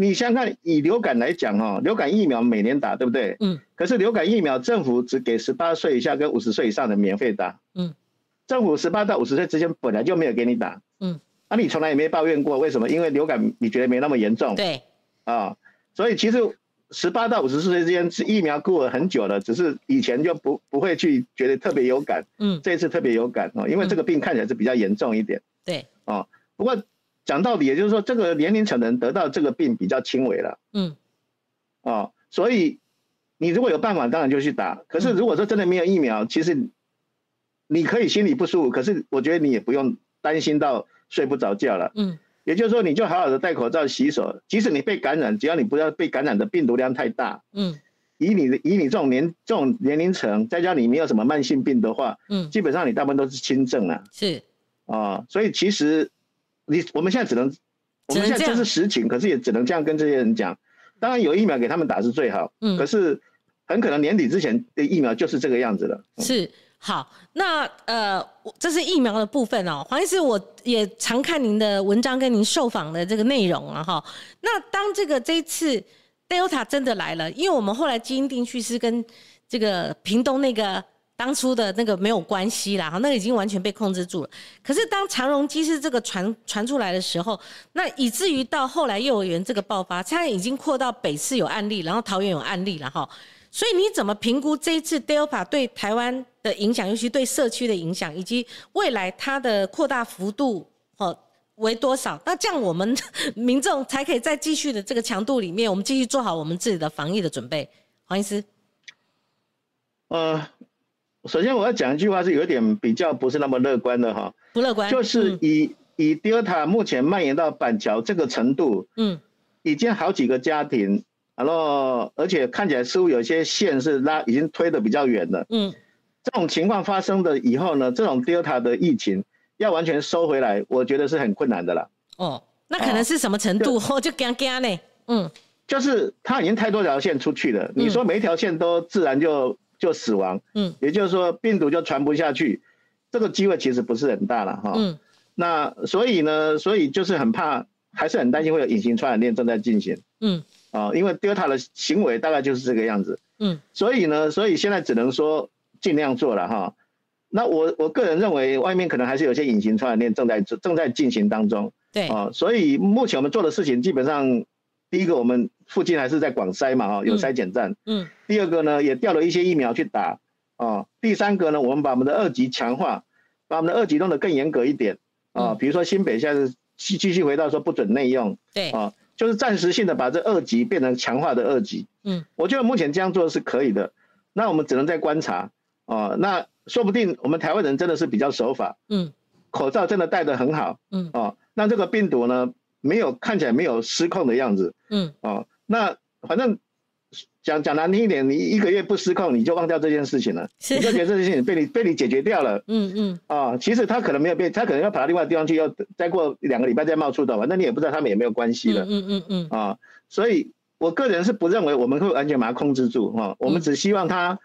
你想看以流感来讲哦，流感疫苗每年打，对不对？嗯。可是流感疫苗政府只给十八岁以下跟五十岁以上的免费打。嗯。政府十八到五十岁之间本来就没有给你打。嗯。那你从来也没抱怨过，为什么？因为流感你觉得没那么严重。对。啊，所以其实十八到五十四岁之间是疫苗过了很久了，只是以前就不不会去觉得特别有感。嗯。这一次特别有感哦，因为这个病看起来是比较严重一点。对。哦，不过。讲到底，也就是说，这个年龄层的人得到这个病比较轻微了。嗯，哦，所以你如果有办法，当然就去打。可是如果说真的没有疫苗，其实你可以心里不舒服，可是我觉得你也不用担心到睡不着觉了。嗯，也就是说，你就好好的戴口罩、洗手。即使你被感染，只要你不要被感染的病毒量太大。嗯，以你的以你这种年这种年龄层，再加上你没有什么慢性病的话，嗯，基本上你大部分都是轻症啊。是啊，所以其实。你我们现在只能，我们现在这是实情，可是也只能这样跟这些人讲。当然有疫苗给他们打是最好，嗯，可是很可能年底之前的疫苗就是这个样子了。是好，那呃，这是疫苗的部分哦。黄医师，我也常看您的文章跟您受访的这个内容啊，哈。那当这个这一次 Delta 真的来了，因为我们后来基因定序是跟这个屏东那个。当初的那个没有关系啦，哈，那个已经完全被控制住了。可是当长荣机是这个传传出来的时候，那以至于到后来幼儿园这个爆发，现在已经扩到北市有案例，然后桃园有案例了，哈。所以你怎么评估这一次 Delta 对台湾的影响，尤其对社区的影响，以及未来它的扩大幅度，哦，为多少？那这样我们民众才可以在继续的这个强度里面，我们继续做好我们自己的防疫的准备。黄医师，呃。首先我要讲一句话是有点比较不是那么乐观的哈，不乐观，就是以以 Delta 目前蔓延到板桥这个程度，嗯，已经好几个家庭，然后而且看起来似乎有些线是拉已经推的比较远了，嗯，这种情况发生的以后呢，这种 Delta 的疫情要完全收回来，我觉得是很困难的啦。哦，那可能是什么程度？我就惊惊呢，嗯，就是它已经太多条线出去了，你说每一条线都自然就。就死亡，嗯，也就是说病毒就传不下去，这个机会其实不是很大了哈，嗯，那所以呢，所以就是很怕，还是很担心会有隐形传染链正在进行，嗯，啊，因为 Delta 的行为大概就是这个样子，嗯，所以呢，所以现在只能说尽量做了哈，那我我个人认为外面可能还是有些隐形传染链正在正在进行当中，对，啊，所以目前我们做的事情基本上。第一个，我们附近还是在广筛嘛，哈，有筛检站。嗯。第二个呢，也调了一些疫苗去打，啊。第三个呢，我们把我们的二级强化，把我们的二级弄得更严格一点，啊。比如说新北现在是继继续回到说不准内用。对。啊，就是暂时性的把这二级变成强化的二级。嗯。我觉得目前这样做是可以的，那我们只能再观察，啊，那说不定我们台湾人真的是比较守法。嗯。口罩真的戴得很好。嗯。啊，那这个病毒呢？没有看起来没有失控的样子，嗯，哦，那反正讲讲难听一点，你一个月不失控，你就忘掉这件事情了，你就觉得这件事情被你被你解决掉了，嗯嗯，啊，其实他可能没有变，他可能要跑到另外地方去，要再过两个礼拜再冒出的，反正你也不知道他们有没有关系了，嗯嗯嗯，啊，所以我个人是不认为我们会完全把它控制住，哈，我们只希望它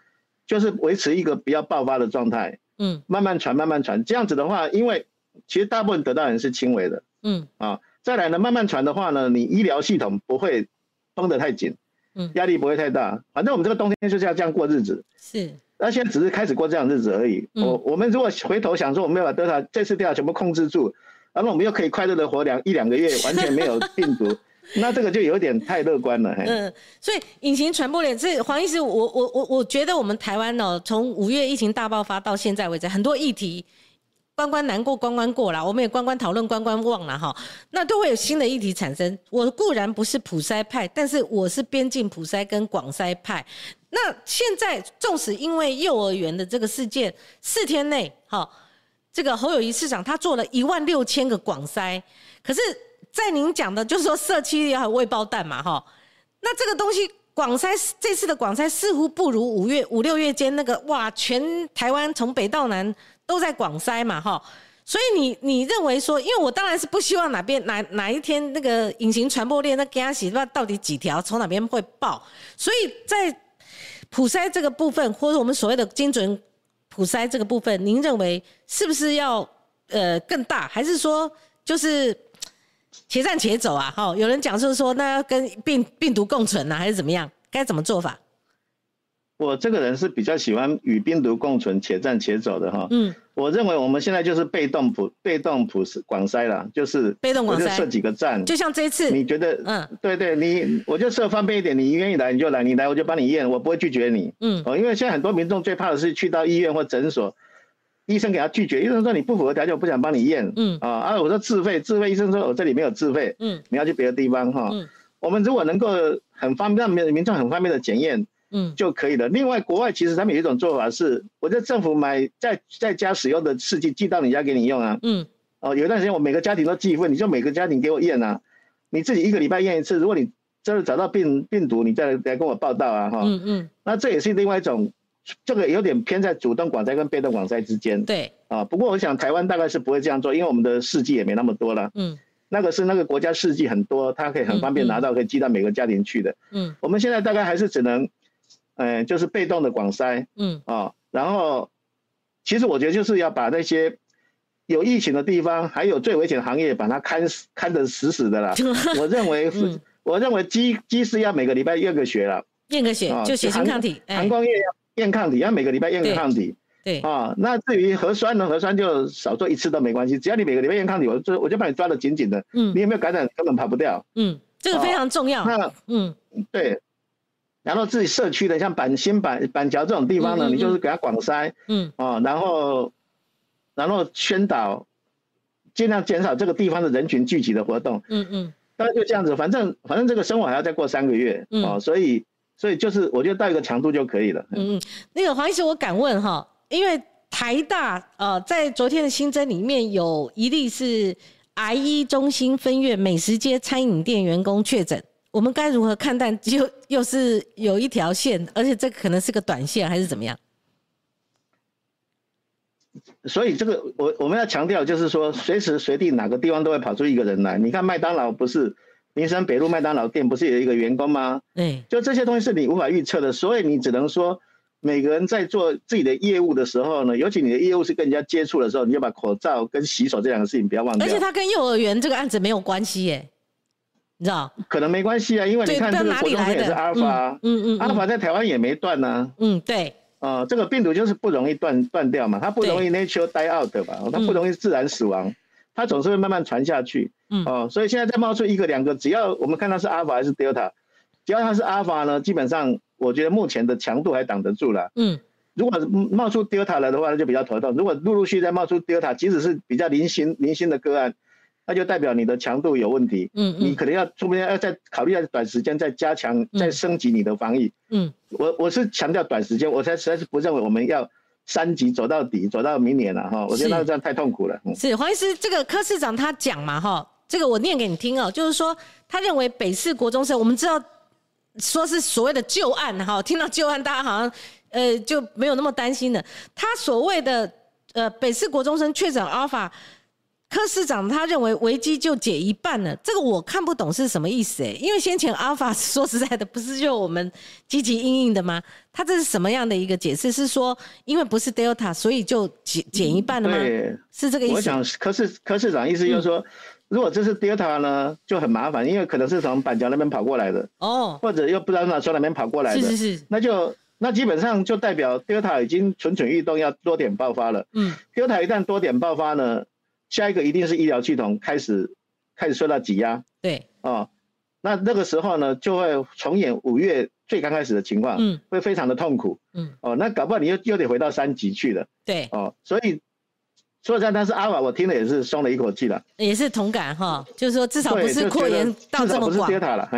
就是维持一个比较爆发的状态，嗯，慢慢传慢慢传，这样子的话，因为其实大部分得到人是轻微的，嗯。啊，再来呢，慢慢传的话呢，你医疗系统不会绷得太紧，嗯，压力不会太大，反正我们这个冬天就是要这样过日子，是，那现在只是开始过这样日子而已。我我们如果回头想说，我们要把德塔这次调全部控制住，然后我们又可以快乐的活两一两个月，[LAUGHS] 完全没有病毒。[LAUGHS] 那这个就有点太乐观了，嗯，所以隐形传播链，这黄医师，我我我我觉得我们台湾哦，从五月疫情大爆发到现在为止，很多议题关关难过关关过了，我们也关关讨论关关忘了哈，那都会有新的议题产生。我固然不是普筛派，但是我是边境普筛跟广筛派。那现在纵使因为幼儿园的这个事件，四天内哈，这个侯友谊市长他做了一万六千个广筛，可是。在您讲的，就是说社区也有未爆弹嘛，哈，那这个东西广筛这次的广筛似乎不如五月五六月间那个哇，全台湾从北到南都在广筛嘛，哈，所以你你认为说，因为我当然是不希望哪边哪哪一天那个隐形传播链那 gas 不知道到底几条从哪边会爆，所以在普筛这个部分或者我们所谓的精准普筛这个部分，您认为是不是要呃更大，还是说就是？且战且走啊！哈，有人讲就是说，那要跟病病毒共存呢，还是怎么样？该怎么做法？我这个人是比较喜欢与病毒共存、且战且走的哈。嗯，我认为我们现在就是被动普、被动普广筛了，就是被动广筛，设几个站，就像这一次，你觉得？嗯，对对，你我就设方便一点，你愿意来你就来，你来我就帮你验，我不会拒绝你。嗯，哦，因为现在很多民众最怕的是去到医院或诊所。医生给他拒绝，医生说你不符合条件，我不想帮你验。嗯啊啊，我说自费，自费。医生说我这里没有自费。嗯，你要去别的地方哈。嗯，我们如果能够很方便，让民民众很方便的检验，嗯就可以了。另外，国外其实他们有一种做法是，我在政府买在在家使用的试剂寄到你家给你用啊。嗯哦，有一段时间我每个家庭都寄一份，你就每个家庭给我验啊。你自己一个礼拜验一次，如果你真的找到病病毒，你再来跟我报道啊哈。嗯嗯，那这也是另外一种。这个有点偏在主动广筛跟被动广筛之间。对啊，不过我想台湾大概是不会这样做，因为我们的试剂也没那么多了。嗯，那个是那个国家试剂很多，它可以很方便拿到，可以寄到每个家庭去的。嗯，我们现在大概还是只能，呃，就是被动的广筛。嗯啊，然后其实我觉得就是要把那些有疫情的地方，还有最危险的行业，把它看死看得死死的了。[LAUGHS] 我认为，我认为机机师要每个礼拜验个血了，验个血就血清抗体，膀胱液要。验抗体，要每个礼拜验个抗体。对啊，那至于核酸呢？核酸就少做一次都没关系，只要你每个礼拜验抗体，我就我就把你抓得紧紧的。嗯，你有没有感染，根本跑不掉。嗯，这个非常重要。那嗯，对。然后自己社区的，像板新板板桥这种地方呢，你就是给他广筛。嗯。哦，然后然后宣导，尽量减少这个地方的人群聚集的活动。嗯嗯。大概就这样子，反正反正这个生活还要再过三个月。嗯。哦，所以。所以就是，我觉得到一个强度就可以了。嗯嗯，那个黄医师，我敢问哈，因为台大呃，在昨天的新增里面有一例是 I 一中心分院美食街餐饮店员工确诊，我们该如何看待？又又是有一条线，而且这可能是个短线，还是怎么样？所以这个我我们要强调，就是说随时随地哪个地方都会跑出一个人来。你看麦当劳不是？民生北路麦当劳店不是有一个员工吗？对，就这些东西是你无法预测的，所以你只能说，每个人在做自己的业务的时候呢，尤其你的业务是跟人家接触的时候，你就把口罩跟洗手这两个事情不要忘掉。而且它跟幼儿园这个案子没有关系耶，你知道？可能没关系啊，因为你看这个活动它也是阿尔法，嗯嗯，阿尔法在台湾也没断呢。嗯，对。啊，这个病毒就是不容易断断掉嘛，它不容易 natural die out 吧，它不容易自然死亡。它总是会慢慢传下去，嗯哦，所以现在再冒出一个两个，只要我们看它是阿尔法还是 delta，，只要它是阿尔法呢，基本上我觉得目前的强度还挡得住了，嗯，如果冒出 Delta 了的话，那就比较头痛。如果陆陆续再冒出 Delta，，即使是比较零星零星的个案，那就代表你的强度有问题，嗯嗯，你可能要说不定要再考虑在短时间再加强、再升级你的防疫，嗯，我我是强调短时间，我才实在是不认为我们要。三级走到底，走到明年了哈，我觉得那这样太痛苦了。是黄医师，这个柯市长他讲嘛哈，这个我念给你听哦，就是说他认为北市国中生，我们知道说是所谓的旧案哈，听到旧案大家好像呃就没有那么担心了。他所谓的呃北市国中生确诊 alpha，柯市长他认为危机就解一半了，这个我看不懂是什么意思哎，因为先前阿尔法说实在的不是就我们积极应应的吗？他这是什么样的一个解释？是说因为不是 Delta，所以就减减一半了吗？对，是这个意思。我想柯市柯市长意思就是说，如果这是 Delta 呢，就很麻烦，因为可能是从板桥那边跑过来的哦，或者又不知道哪从哪边跑过来的，是是是，那就。那基本上就代表 Delta 已经蠢蠢欲动，要多点爆发了。嗯，Delta 一旦多点爆发呢，下一个一定是医疗系统开始开始受到挤压。对，哦，那那个时候呢，就会重演五月最刚开始的情况，嗯，会非常的痛苦。嗯，哦，那搞不好你又又得回到三级去了。对，哦，所以。说实在，但是阿瓦我听了也是松了一口气了，也是同感哈，就是说至少不是扩延到这么广，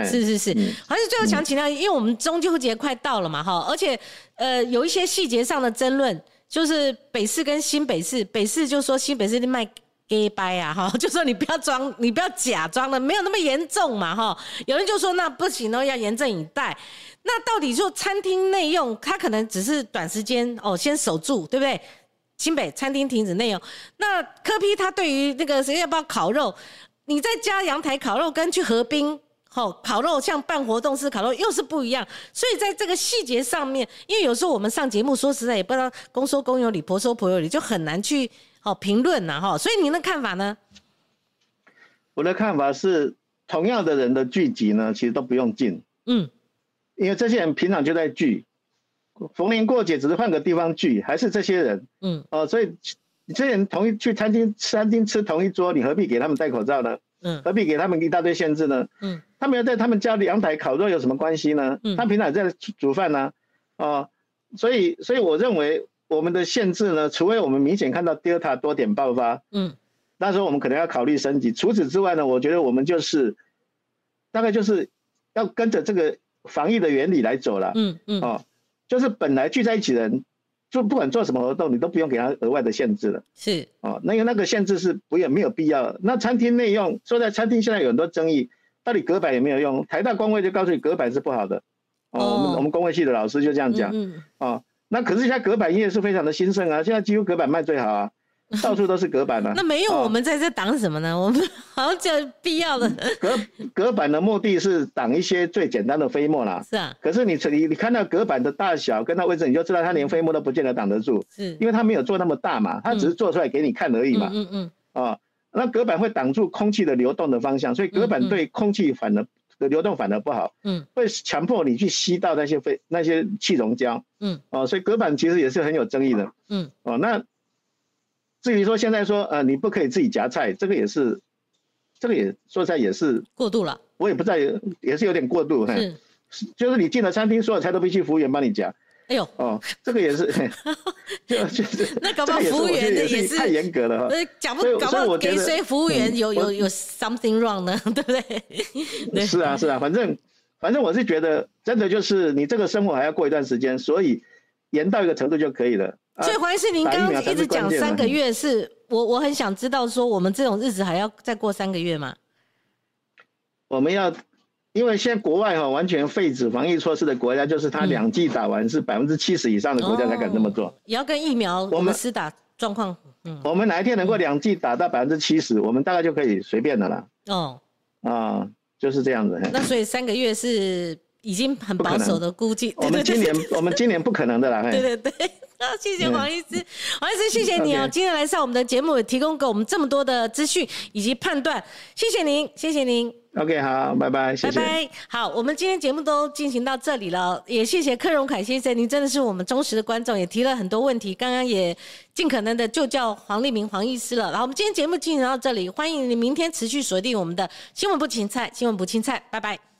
是是是，还是最后想请教，因为我们中秋节快到了嘛哈，而且呃有一些细节上的争论，就是北市跟新北市，北市就说新北市卖 gay 掰啊哈，[LAUGHS] 就说你不要装，你不要假装了，没有那么严重嘛哈，有人就说那不行哦，要严阵以待，那到底说餐厅内用，它可能只是短时间哦，先守住，对不对？新北餐厅停止内容，那科批他对于那个谁要不要烤肉，你在家阳台烤肉跟去河滨吼烤肉，像办活动式烤肉又是不一样，所以在这个细节上面，因为有时候我们上节目说实在也不知道公说公有理，婆说婆有理，就很难去好评论呐哈，所以您的看法呢？我的看法是，同样的人的聚集呢，其实都不用进，嗯，因为这些人平常就在聚。逢年过节只是换个地方聚，还是这些人，嗯，哦，所以这些人同一去餐厅餐厅吃同一桌，你何必给他们戴口罩呢？嗯，何必给他们一大堆限制呢？嗯，他们要在他们家阳台烤肉有什么关系呢？嗯，他平常在煮饭呢，哦，所以所以我认为我们的限制呢，除非我们明显看到 Delta 多点爆发，嗯，那时候我们可能要考虑升级。除此之外呢，我觉得我们就是大概就是要跟着这个防疫的原理来走了，嗯嗯，哦。就是本来聚在一起的人，就不管做什么活动，你都不用给他额外的限制了。是哦，那个那个限制是不也没有必要。那餐厅内用，说在餐厅现在有很多争议，到底隔板有没有用？台大工会就告诉你隔板是不好的。哦，我们我们工会系的老师就这样讲。嗯。哦，那可是现在隔板业是非常的兴盛啊，现在几乎隔板卖最好啊。[LAUGHS] 到处都是隔板啊，那没有我们在这挡什么呢？我们 [LAUGHS] 好像就必要的隔隔板的目的是挡一些最简单的飞沫啦。是啊，可是你你你看到隔板的大小跟它位置，你就知道它连飞沫都不见得挡得住。是，因为它没有做那么大嘛，它只是做出来给你看而已嘛。嗯嗯。啊，那隔板会挡住空气的流动的方向，所以隔板对空气反而的流动反而不好。嗯。会强迫你去吸到那些飞那些气溶胶。嗯。哦，所以隔板其实也是很有争议的。嗯。哦，那。至于说现在说呃你不可以自己夹菜，这个也是，这个也说实在也是过度了。我也不在，也是有点过度。是，就是你进了餐厅，所有菜都必须服务员帮你夹。哎呦，哦，这个也是，[LAUGHS] 就就是那搞不好服务员的也是太严格了哈。搞不搞不好给谁服务员有有有 something wrong 呢？[LAUGHS] 对不对？[LAUGHS] 是啊是啊，反正反正我是觉得真的就是你这个生活还要过一段时间，所以延到一个程度就可以了。所以黄医师，您刚刚一直讲三个月，是我我很想知道，说我们这种日子还要再过三个月吗？我们要，因为现在国外哈完全废止防疫措施的国家，就是他两剂打完是百分之七十以上的国家才敢这么做。也要跟疫苗我们施打状况，嗯，我们哪一天能够两剂打到百分之七十，我们大概就可以随便的了。哦，啊，就是这样子。那所以三个月是已经很保守的估计。我们今年我们今年不可能的啦。对对对。[LAUGHS] 好，谢谢黄医师，黄医师，谢谢你哦，今天来上我们的节目，提供给我们这么多的资讯以及判断，谢谢您，谢谢您。OK，好，拜拜，拜拜。好，我们今天节目都进行到这里了，也谢谢柯荣凯先生，您真的是我们忠实的观众，也提了很多问题，刚刚也尽可能的就叫黄立明黄医师了。然后我们今天节目进行到这里，欢迎你明天持续锁定我们的新闻不青菜，新闻不青菜，拜拜。